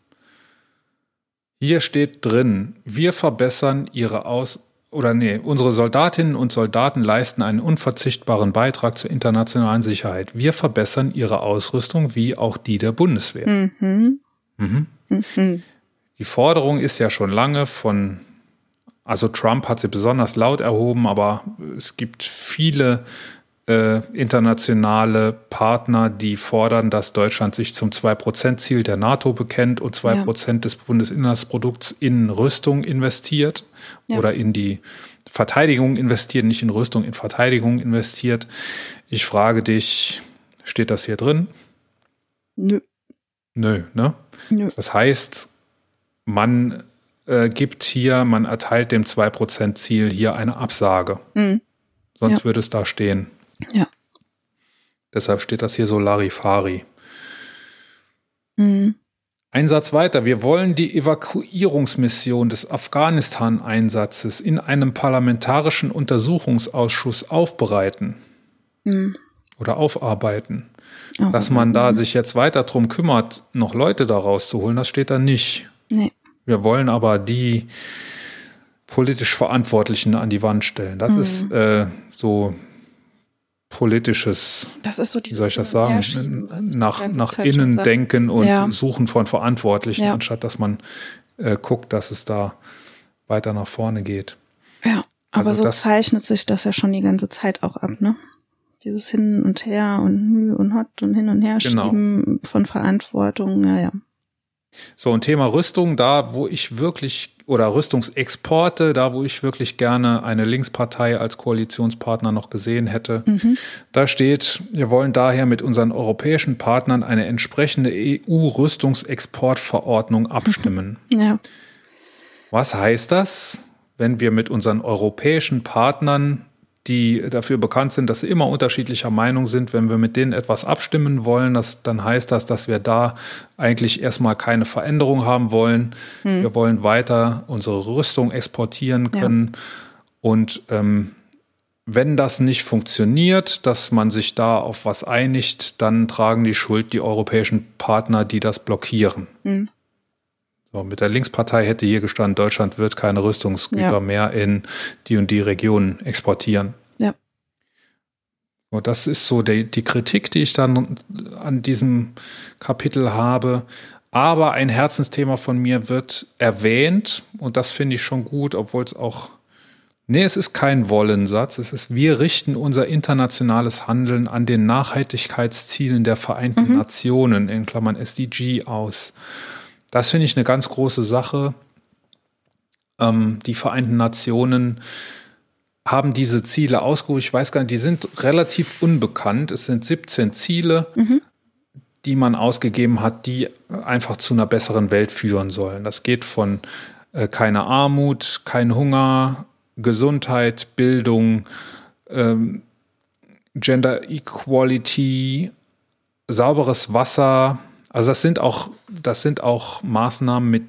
Hier steht drin, wir verbessern ihre Aus oder nee, unsere Soldatinnen und Soldaten leisten einen unverzichtbaren Beitrag zur internationalen Sicherheit. Wir verbessern ihre Ausrüstung wie auch die der Bundeswehr. Mhm. Mhm. Mhm. Die Forderung ist ja schon lange von, also Trump hat sie besonders laut erhoben, aber es gibt viele äh, internationale Partner, die fordern, dass Deutschland sich zum 2%-Ziel der NATO bekennt und 2% ja. des Bundesinlandsprodukts in Rüstung investiert ja. oder in die Verteidigung investiert, nicht in Rüstung, in Verteidigung investiert. Ich frage dich, steht das hier drin? Nö. Nö, ne? Nö. Das heißt, man äh, gibt hier, man erteilt dem 2%-Ziel hier eine Absage. Mhm. Sonst ja. würde es da stehen. Deshalb steht das hier so Larifari. Mhm. Ein Satz weiter. Wir wollen die Evakuierungsmission des Afghanistan-Einsatzes in einem parlamentarischen Untersuchungsausschuss aufbereiten mhm. oder aufarbeiten. Oh, Dass man da sich jetzt weiter drum kümmert, noch Leute da rauszuholen, das steht da nicht. Nee. Wir wollen aber die politisch Verantwortlichen an die Wand stellen. Das mhm. ist äh, so politisches, das ist so dieses wie soll ich das sagen, nach, nach innen denken und ja. suchen von Verantwortlichen, ja. anstatt dass man äh, guckt, dass es da weiter nach vorne geht. Ja, aber also so zeichnet sich das ja schon die ganze Zeit auch ab, ne? Dieses Hin und Her und Mühe und Hot und hin und her genau. schieben von Verantwortung, ja, ja. So, ein Thema Rüstung, da wo ich wirklich, oder Rüstungsexporte, da wo ich wirklich gerne eine Linkspartei als Koalitionspartner noch gesehen hätte. Mhm. Da steht, wir wollen daher mit unseren europäischen Partnern eine entsprechende EU-Rüstungsexportverordnung abstimmen. Ja. Was heißt das, wenn wir mit unseren europäischen Partnern die dafür bekannt sind, dass sie immer unterschiedlicher Meinung sind. Wenn wir mit denen etwas abstimmen wollen, das, dann heißt das, dass wir da eigentlich erstmal keine Veränderung haben wollen. Hm. Wir wollen weiter unsere Rüstung exportieren können. Ja. Und ähm, wenn das nicht funktioniert, dass man sich da auf was einigt, dann tragen die Schuld die europäischen Partner, die das blockieren. Hm. So, mit der Linkspartei hätte hier gestanden, Deutschland wird keine Rüstungsgüter ja. mehr in die und die Regionen exportieren. Ja. So, das ist so die, die Kritik, die ich dann an diesem Kapitel habe. Aber ein Herzensthema von mir wird erwähnt und das finde ich schon gut, obwohl es auch Nee, es ist kein Wollensatz. Es ist, wir richten unser internationales Handeln an den Nachhaltigkeitszielen der Vereinten mhm. Nationen, in Klammern SDG, aus. Das finde ich eine ganz große Sache. Ähm, die Vereinten Nationen haben diese Ziele ausgerufen. Ich weiß gar nicht, die sind relativ unbekannt. Es sind 17 Ziele, mhm. die man ausgegeben hat, die einfach zu einer besseren Welt führen sollen. Das geht von äh, keine Armut, kein Hunger, Gesundheit, Bildung, ähm, Gender Equality, sauberes Wasser, also das sind auch, das sind auch Maßnahmen, mit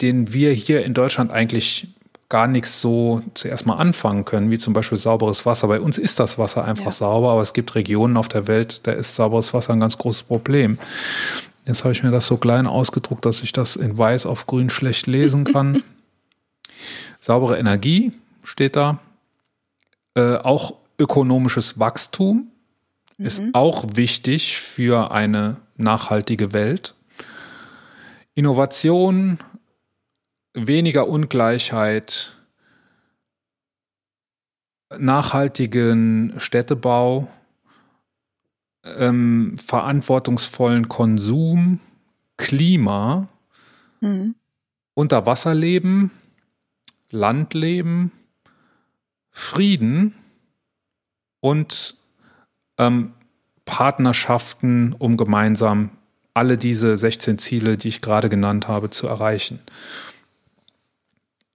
denen wir hier in Deutschland eigentlich gar nichts so zuerst mal anfangen können, wie zum Beispiel sauberes Wasser. Bei uns ist das Wasser einfach ja. sauber, aber es gibt Regionen auf der Welt, da ist sauberes Wasser ein ganz großes Problem. Jetzt habe ich mir das so klein ausgedruckt, dass ich das in weiß auf grün schlecht lesen kann. Saubere Energie steht da. Äh, auch ökonomisches Wachstum mhm. ist auch wichtig für eine nachhaltige Welt. Innovation, weniger Ungleichheit, nachhaltigen Städtebau, ähm, verantwortungsvollen Konsum, Klima, mhm. Unterwasserleben, Landleben, Frieden und ähm, Partnerschaften, um gemeinsam alle diese 16 Ziele, die ich gerade genannt habe, zu erreichen.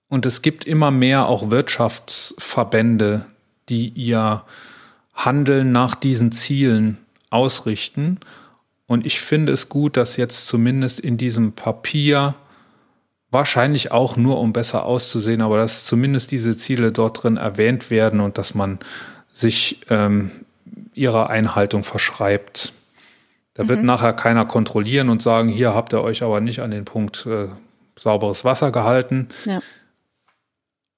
Und es gibt immer mehr auch Wirtschaftsverbände, die ihr Handeln nach diesen Zielen ausrichten. Und ich finde es gut, dass jetzt zumindest in diesem Papier, wahrscheinlich auch nur um besser auszusehen, aber dass zumindest diese Ziele dort drin erwähnt werden und dass man sich ähm, ihrer Einhaltung verschreibt. Da mhm. wird nachher keiner kontrollieren und sagen, hier habt ihr euch aber nicht an den Punkt äh, sauberes Wasser gehalten. Ja.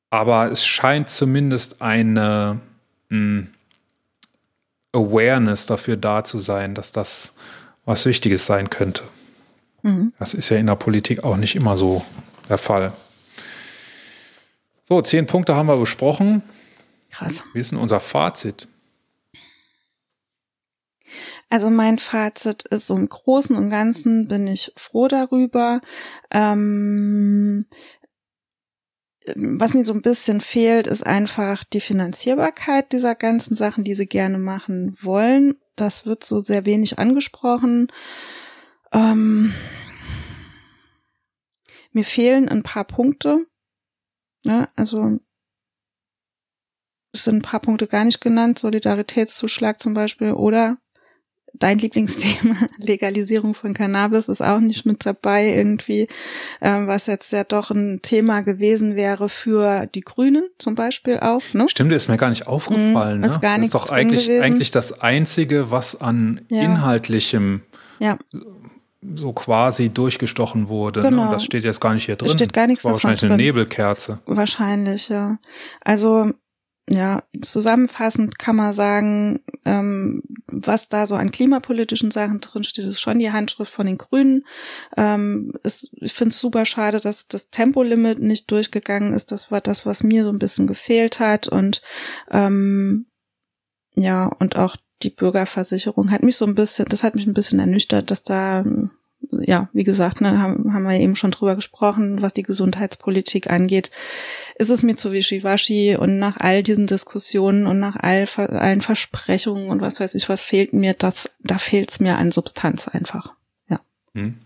Aber es scheint zumindest eine mh, hm, Awareness dafür da zu sein, dass das was Wichtiges sein könnte. Mhm. Das ist ja in der Politik auch nicht immer so der Fall. So, zehn Punkte haben wir besprochen. Krass. Wie ist denn unser Fazit? Also mein Fazit ist so im Großen und Ganzen bin ich froh darüber. Ähm, was mir so ein bisschen fehlt, ist einfach die Finanzierbarkeit dieser ganzen Sachen, die sie gerne machen wollen. Das wird so sehr wenig angesprochen. Ähm, mir fehlen ein paar Punkte. Ja, also es sind ein paar Punkte gar nicht genannt, Solidaritätszuschlag zum Beispiel oder dein Lieblingsthema, Legalisierung von Cannabis, ist auch nicht mit dabei irgendwie, ähm, was jetzt ja doch ein Thema gewesen wäre für die Grünen zum Beispiel auch. Ne? Stimmt, ist mir gar nicht aufgefallen. Mhm, ist ne? gar das ist doch eigentlich, eigentlich das Einzige, was an ja. inhaltlichem ja. so quasi durchgestochen wurde. Ne? Genau. Ne? Das steht jetzt gar nicht hier drin. Es steht gar nichts das war wahrscheinlich drin. eine Nebelkerze. Wahrscheinlich, ja. Also ja, zusammenfassend kann man sagen, ähm, was da so an klimapolitischen Sachen drinsteht, ist schon die Handschrift von den Grünen. Ähm, ist, ich finde es super schade, dass das Tempolimit nicht durchgegangen ist. Das war das, was mir so ein bisschen gefehlt hat. Und ähm, ja, und auch die Bürgerversicherung hat mich so ein bisschen, das hat mich ein bisschen ernüchtert, dass da ja, wie gesagt, ne, haben, haben wir eben schon drüber gesprochen, was die Gesundheitspolitik angeht, ist es mir zu wischiwaschi und nach all diesen Diskussionen und nach all, allen Versprechungen und was weiß ich, was fehlt mir, das, da fehlt es mir an Substanz einfach. Ja. Hm.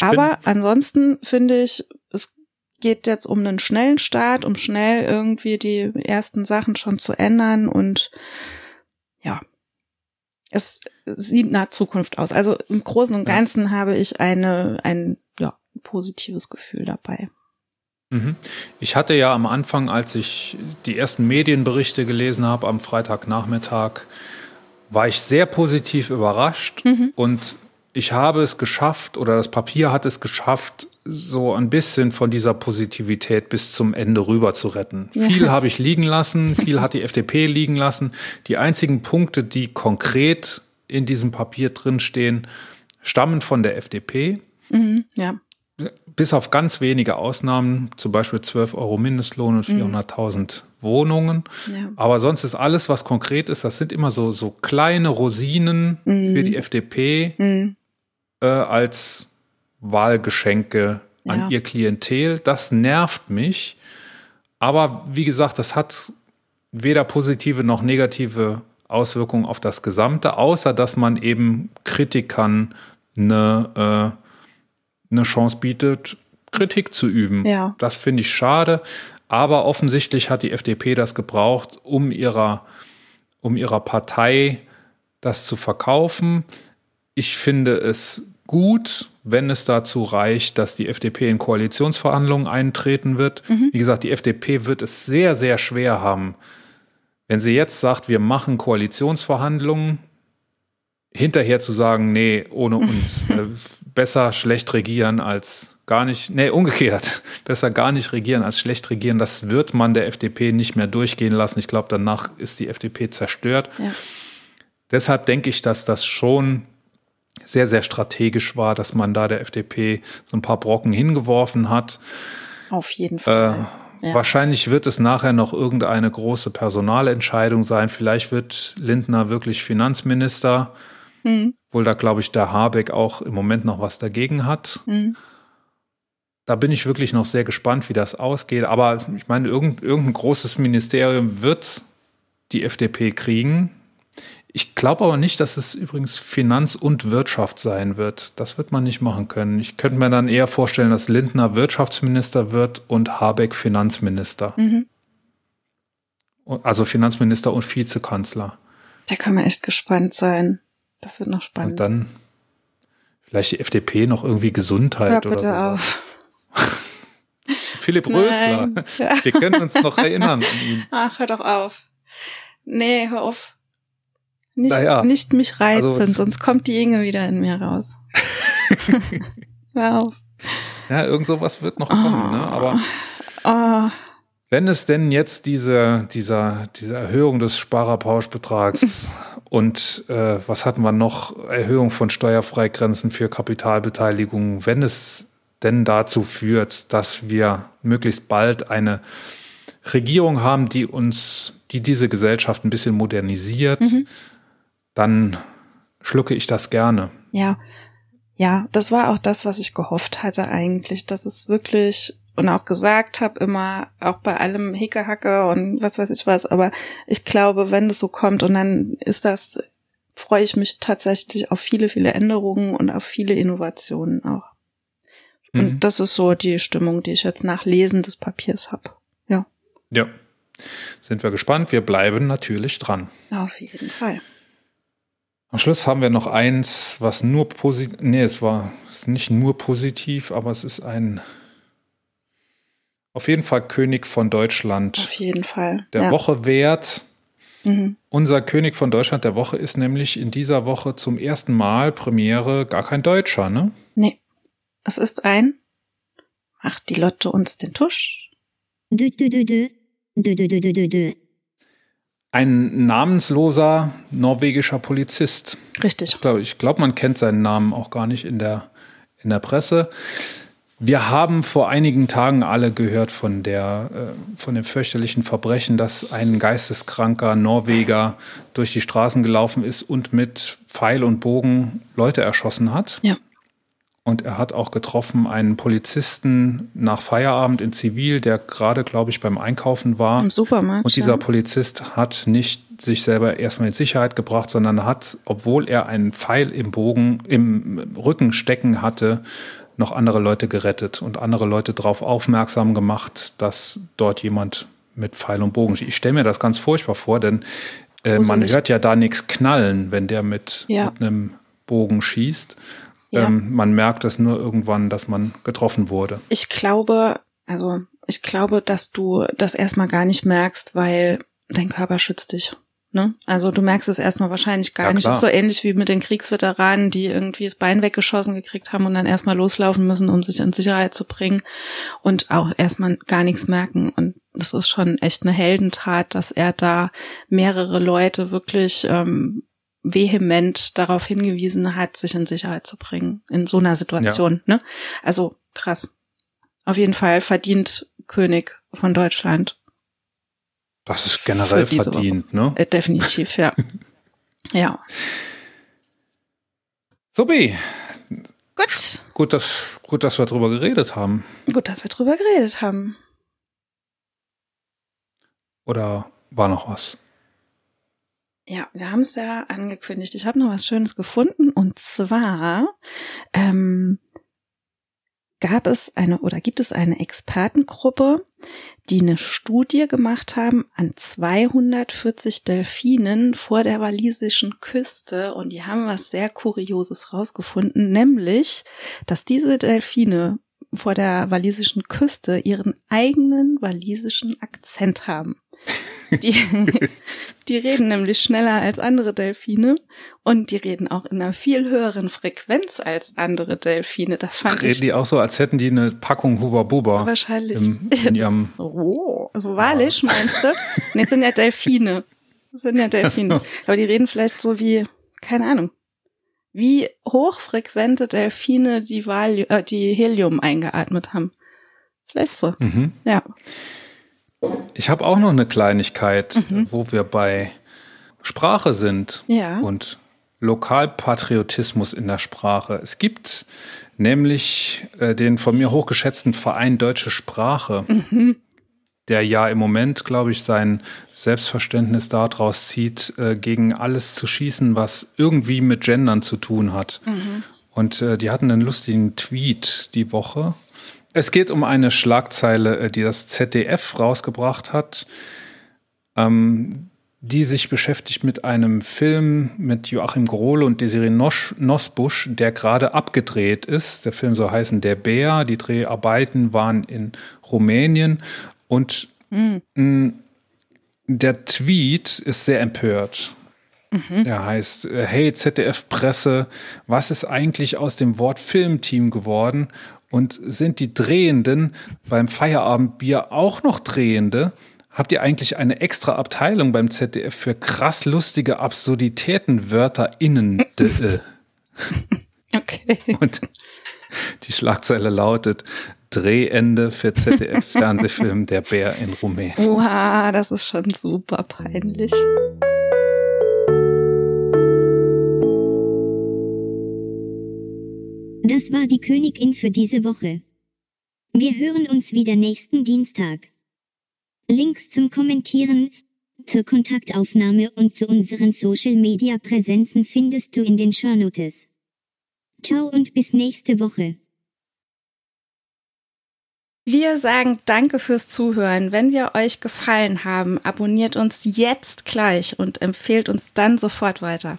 Aber ansonsten finde ich, es geht jetzt um einen schnellen Start, um schnell irgendwie die ersten Sachen schon zu ändern und ja, es sieht nach Zukunft aus. Also im Großen und Ganzen ja. habe ich eine, ein ja, positives Gefühl dabei. Mhm. Ich hatte ja am Anfang, als ich die ersten Medienberichte gelesen habe am Freitagnachmittag, war ich sehr positiv überrascht mhm. und ich habe es geschafft oder das Papier hat es geschafft, so ein bisschen von dieser Positivität bis zum Ende rüber zu retten. Ja. Viel habe ich liegen lassen, viel hat die FDP liegen lassen. Die einzigen Punkte, die konkret in diesem Papier drinstehen, stammen von der FDP. Mhm, ja. Bis auf ganz wenige Ausnahmen, zum Beispiel 12 Euro Mindestlohn und 400.000 mhm. Wohnungen. Ja. Aber sonst ist alles, was konkret ist, das sind immer so, so kleine Rosinen mhm. für die FDP mhm. äh, als Wahlgeschenke an ja. ihr Klientel. Das nervt mich. Aber wie gesagt, das hat weder positive noch negative Auswirkungen auf das Gesamte, außer dass man eben Kritikern eine, äh, eine Chance bietet, Kritik zu üben. Ja. Das finde ich schade. Aber offensichtlich hat die FDP das gebraucht, um ihrer, um ihrer Partei das zu verkaufen. Ich finde es gut, wenn es dazu reicht, dass die FDP in Koalitionsverhandlungen eintreten wird. Mhm. Wie gesagt, die FDP wird es sehr, sehr schwer haben, wenn sie jetzt sagt, wir machen Koalitionsverhandlungen, hinterher zu sagen, nee, ohne uns, äh, besser schlecht regieren als gar nicht, nee, umgekehrt, besser gar nicht regieren als schlecht regieren, das wird man der FDP nicht mehr durchgehen lassen. Ich glaube, danach ist die FDP zerstört. Ja. Deshalb denke ich, dass das schon sehr, sehr strategisch war, dass man da der FDP so ein paar Brocken hingeworfen hat. Auf jeden Fall. Ja. Wahrscheinlich wird es nachher noch irgendeine große Personalentscheidung sein. Vielleicht wird Lindner wirklich Finanzminister. Mhm. Wohl da, glaube ich, der Habeck auch im Moment noch was dagegen hat. Mhm. Da bin ich wirklich noch sehr gespannt, wie das ausgeht. Aber ich meine, irgendein großes Ministerium wird die FDP kriegen. Ich glaube aber nicht, dass es übrigens Finanz und Wirtschaft sein wird. Das wird man nicht machen können. Ich könnte mir dann eher vorstellen, dass Lindner Wirtschaftsminister wird und Habeck Finanzminister. Mhm. Also Finanzminister und Vizekanzler. Da können wir echt gespannt sein. Das wird noch spannend. Und dann vielleicht die FDP noch irgendwie Gesundheit Hör bitte oder so. auf. Philipp Rösler. Wir können uns noch erinnern an ihn. Ach, hör doch auf. Nee, hör auf. Nicht, naja, nicht mich reizen, also, sonst kommt die Inge wieder in mir raus. Hör auf. Ja, irgend sowas wird noch kommen, oh, ne? Aber oh. wenn es denn jetzt diese, dieser, diese Erhöhung des Sparerpauschbetrags und äh, was hatten wir noch? Erhöhung von Steuerfreigrenzen für Kapitalbeteiligung, wenn es denn dazu führt, dass wir möglichst bald eine Regierung haben, die uns, die diese Gesellschaft ein bisschen modernisiert, mhm dann schlucke ich das gerne. Ja, ja, das war auch das, was ich gehofft hatte eigentlich, dass es wirklich und auch gesagt habe immer, auch bei allem Hickehacke und was weiß ich was, aber ich glaube, wenn das so kommt und dann ist das, freue ich mich tatsächlich auf viele, viele Änderungen und auf viele Innovationen auch. Und mhm. das ist so die Stimmung, die ich jetzt nach Lesen des Papiers habe. Ja. Ja. Sind wir gespannt. Wir bleiben natürlich dran. Auf jeden Fall. Am Schluss haben wir noch eins, was nur positiv, nee, es war es nicht nur positiv, aber es ist ein auf jeden Fall König von Deutschland. Auf jeden Fall. Der ja. Woche wert. Mhm. Unser König von Deutschland der Woche ist nämlich in dieser Woche zum ersten Mal Premiere gar kein Deutscher, ne? Nee. Es ist ein Macht die Lotte uns den Tusch. Dö, dö, dö, dö. Dö, dö, dö, dö, dö. Ein namensloser norwegischer Polizist. Richtig. Ich glaube, glaub, man kennt seinen Namen auch gar nicht in der, in der Presse. Wir haben vor einigen Tagen alle gehört von, der, äh, von dem fürchterlichen Verbrechen, dass ein geisteskranker Norweger durch die Straßen gelaufen ist und mit Pfeil und Bogen Leute erschossen hat. Ja. Und er hat auch getroffen einen Polizisten nach Feierabend in Zivil, der gerade, glaube ich, beim Einkaufen war. Im Supermarkt. Und dieser ja. Polizist hat nicht sich selber erstmal in Sicherheit gebracht, sondern hat, obwohl er einen Pfeil im Bogen, im Rücken stecken hatte, noch andere Leute gerettet und andere Leute darauf aufmerksam gemacht, dass dort jemand mit Pfeil und Bogen. Ich stelle mir das ganz furchtbar vor, denn äh, man hört ja da nichts knallen, wenn der mit, ja. mit einem Bogen schießt. Ja. Ähm, man merkt es nur irgendwann, dass man getroffen wurde. Ich glaube, also ich glaube, dass du das erstmal gar nicht merkst, weil dein Körper schützt dich. Ne? Also du merkst es erstmal wahrscheinlich gar ja, nicht. So ähnlich wie mit den Kriegsveteranen, die irgendwie das Bein weggeschossen gekriegt haben und dann erstmal loslaufen müssen, um sich in Sicherheit zu bringen und auch erstmal gar nichts merken. Und das ist schon echt eine Heldentat, dass er da mehrere Leute wirklich ähm, vehement darauf hingewiesen hat, sich in Sicherheit zu bringen in so einer Situation. Ja. Ne? Also krass. Auf jeden Fall verdient König von Deutschland. Das ist generell verdient, ne? Äh, definitiv, ja. ja. Sobi. Gut. Gut, dass, gut, dass wir drüber geredet haben. Gut, dass wir drüber geredet haben. Oder war noch was? Ja, wir haben es ja angekündigt. Ich habe noch was Schönes gefunden und zwar ähm, gab es eine oder gibt es eine Expertengruppe, die eine Studie gemacht haben an 240 Delfinen vor der walisischen Küste und die haben was sehr Kurioses rausgefunden, nämlich, dass diese Delfine vor der walisischen Küste ihren eigenen walisischen Akzent haben. Die, die reden nämlich schneller als andere Delfine und die reden auch in einer viel höheren Frequenz als andere Delfine. Das fand reden ich. Reden die auch so, als hätten die eine Packung Huba Buba? Wahrscheinlich. Im, in ihrem oh, so wahrlich meinst du? nee, sind ja Delfine. Das sind ja Delfine. Aber die reden vielleicht so wie, keine Ahnung, wie hochfrequente Delfine die, Valium, äh, die Helium eingeatmet haben. Vielleicht so. Mhm. Ja. Ich habe auch noch eine Kleinigkeit, mhm. wo wir bei Sprache sind ja. und Lokalpatriotismus in der Sprache. Es gibt nämlich äh, den von mir hochgeschätzten Verein Deutsche Sprache, mhm. der ja im Moment, glaube ich, sein Selbstverständnis daraus zieht, äh, gegen alles zu schießen, was irgendwie mit Gendern zu tun hat. Mhm. Und äh, die hatten einen lustigen Tweet die Woche. Es geht um eine Schlagzeile, äh, die das ZDF rausgebracht hat, ähm, die sich beschäftigt mit einem Film mit Joachim Grohle und Desiree Nosch, Nosbusch, der gerade abgedreht ist. Der Film soll heißen Der Bär. Die Dreharbeiten waren in Rumänien und mhm. der Tweet ist sehr empört. Mhm. Er heißt, äh, hey ZDF-Presse, was ist eigentlich aus dem Wort Filmteam geworden? Und sind die Drehenden beim Feierabendbier auch noch Drehende? Habt ihr eigentlich eine extra Abteilung beim ZDF für krass lustige Absurditätenwörter innen? okay. Und die Schlagzeile lautet Drehende für ZDF-Fernsehfilm Der Bär in Rumänien. Wow, das ist schon super peinlich. Das war die Königin für diese Woche. Wir hören uns wieder nächsten Dienstag. Links zum Kommentieren, zur Kontaktaufnahme und zu unseren Social Media Präsenzen findest du in den Shownotes. Ciao und bis nächste Woche. Wir sagen Danke fürs Zuhören. Wenn wir euch gefallen haben, abonniert uns jetzt gleich und empfehlt uns dann sofort weiter.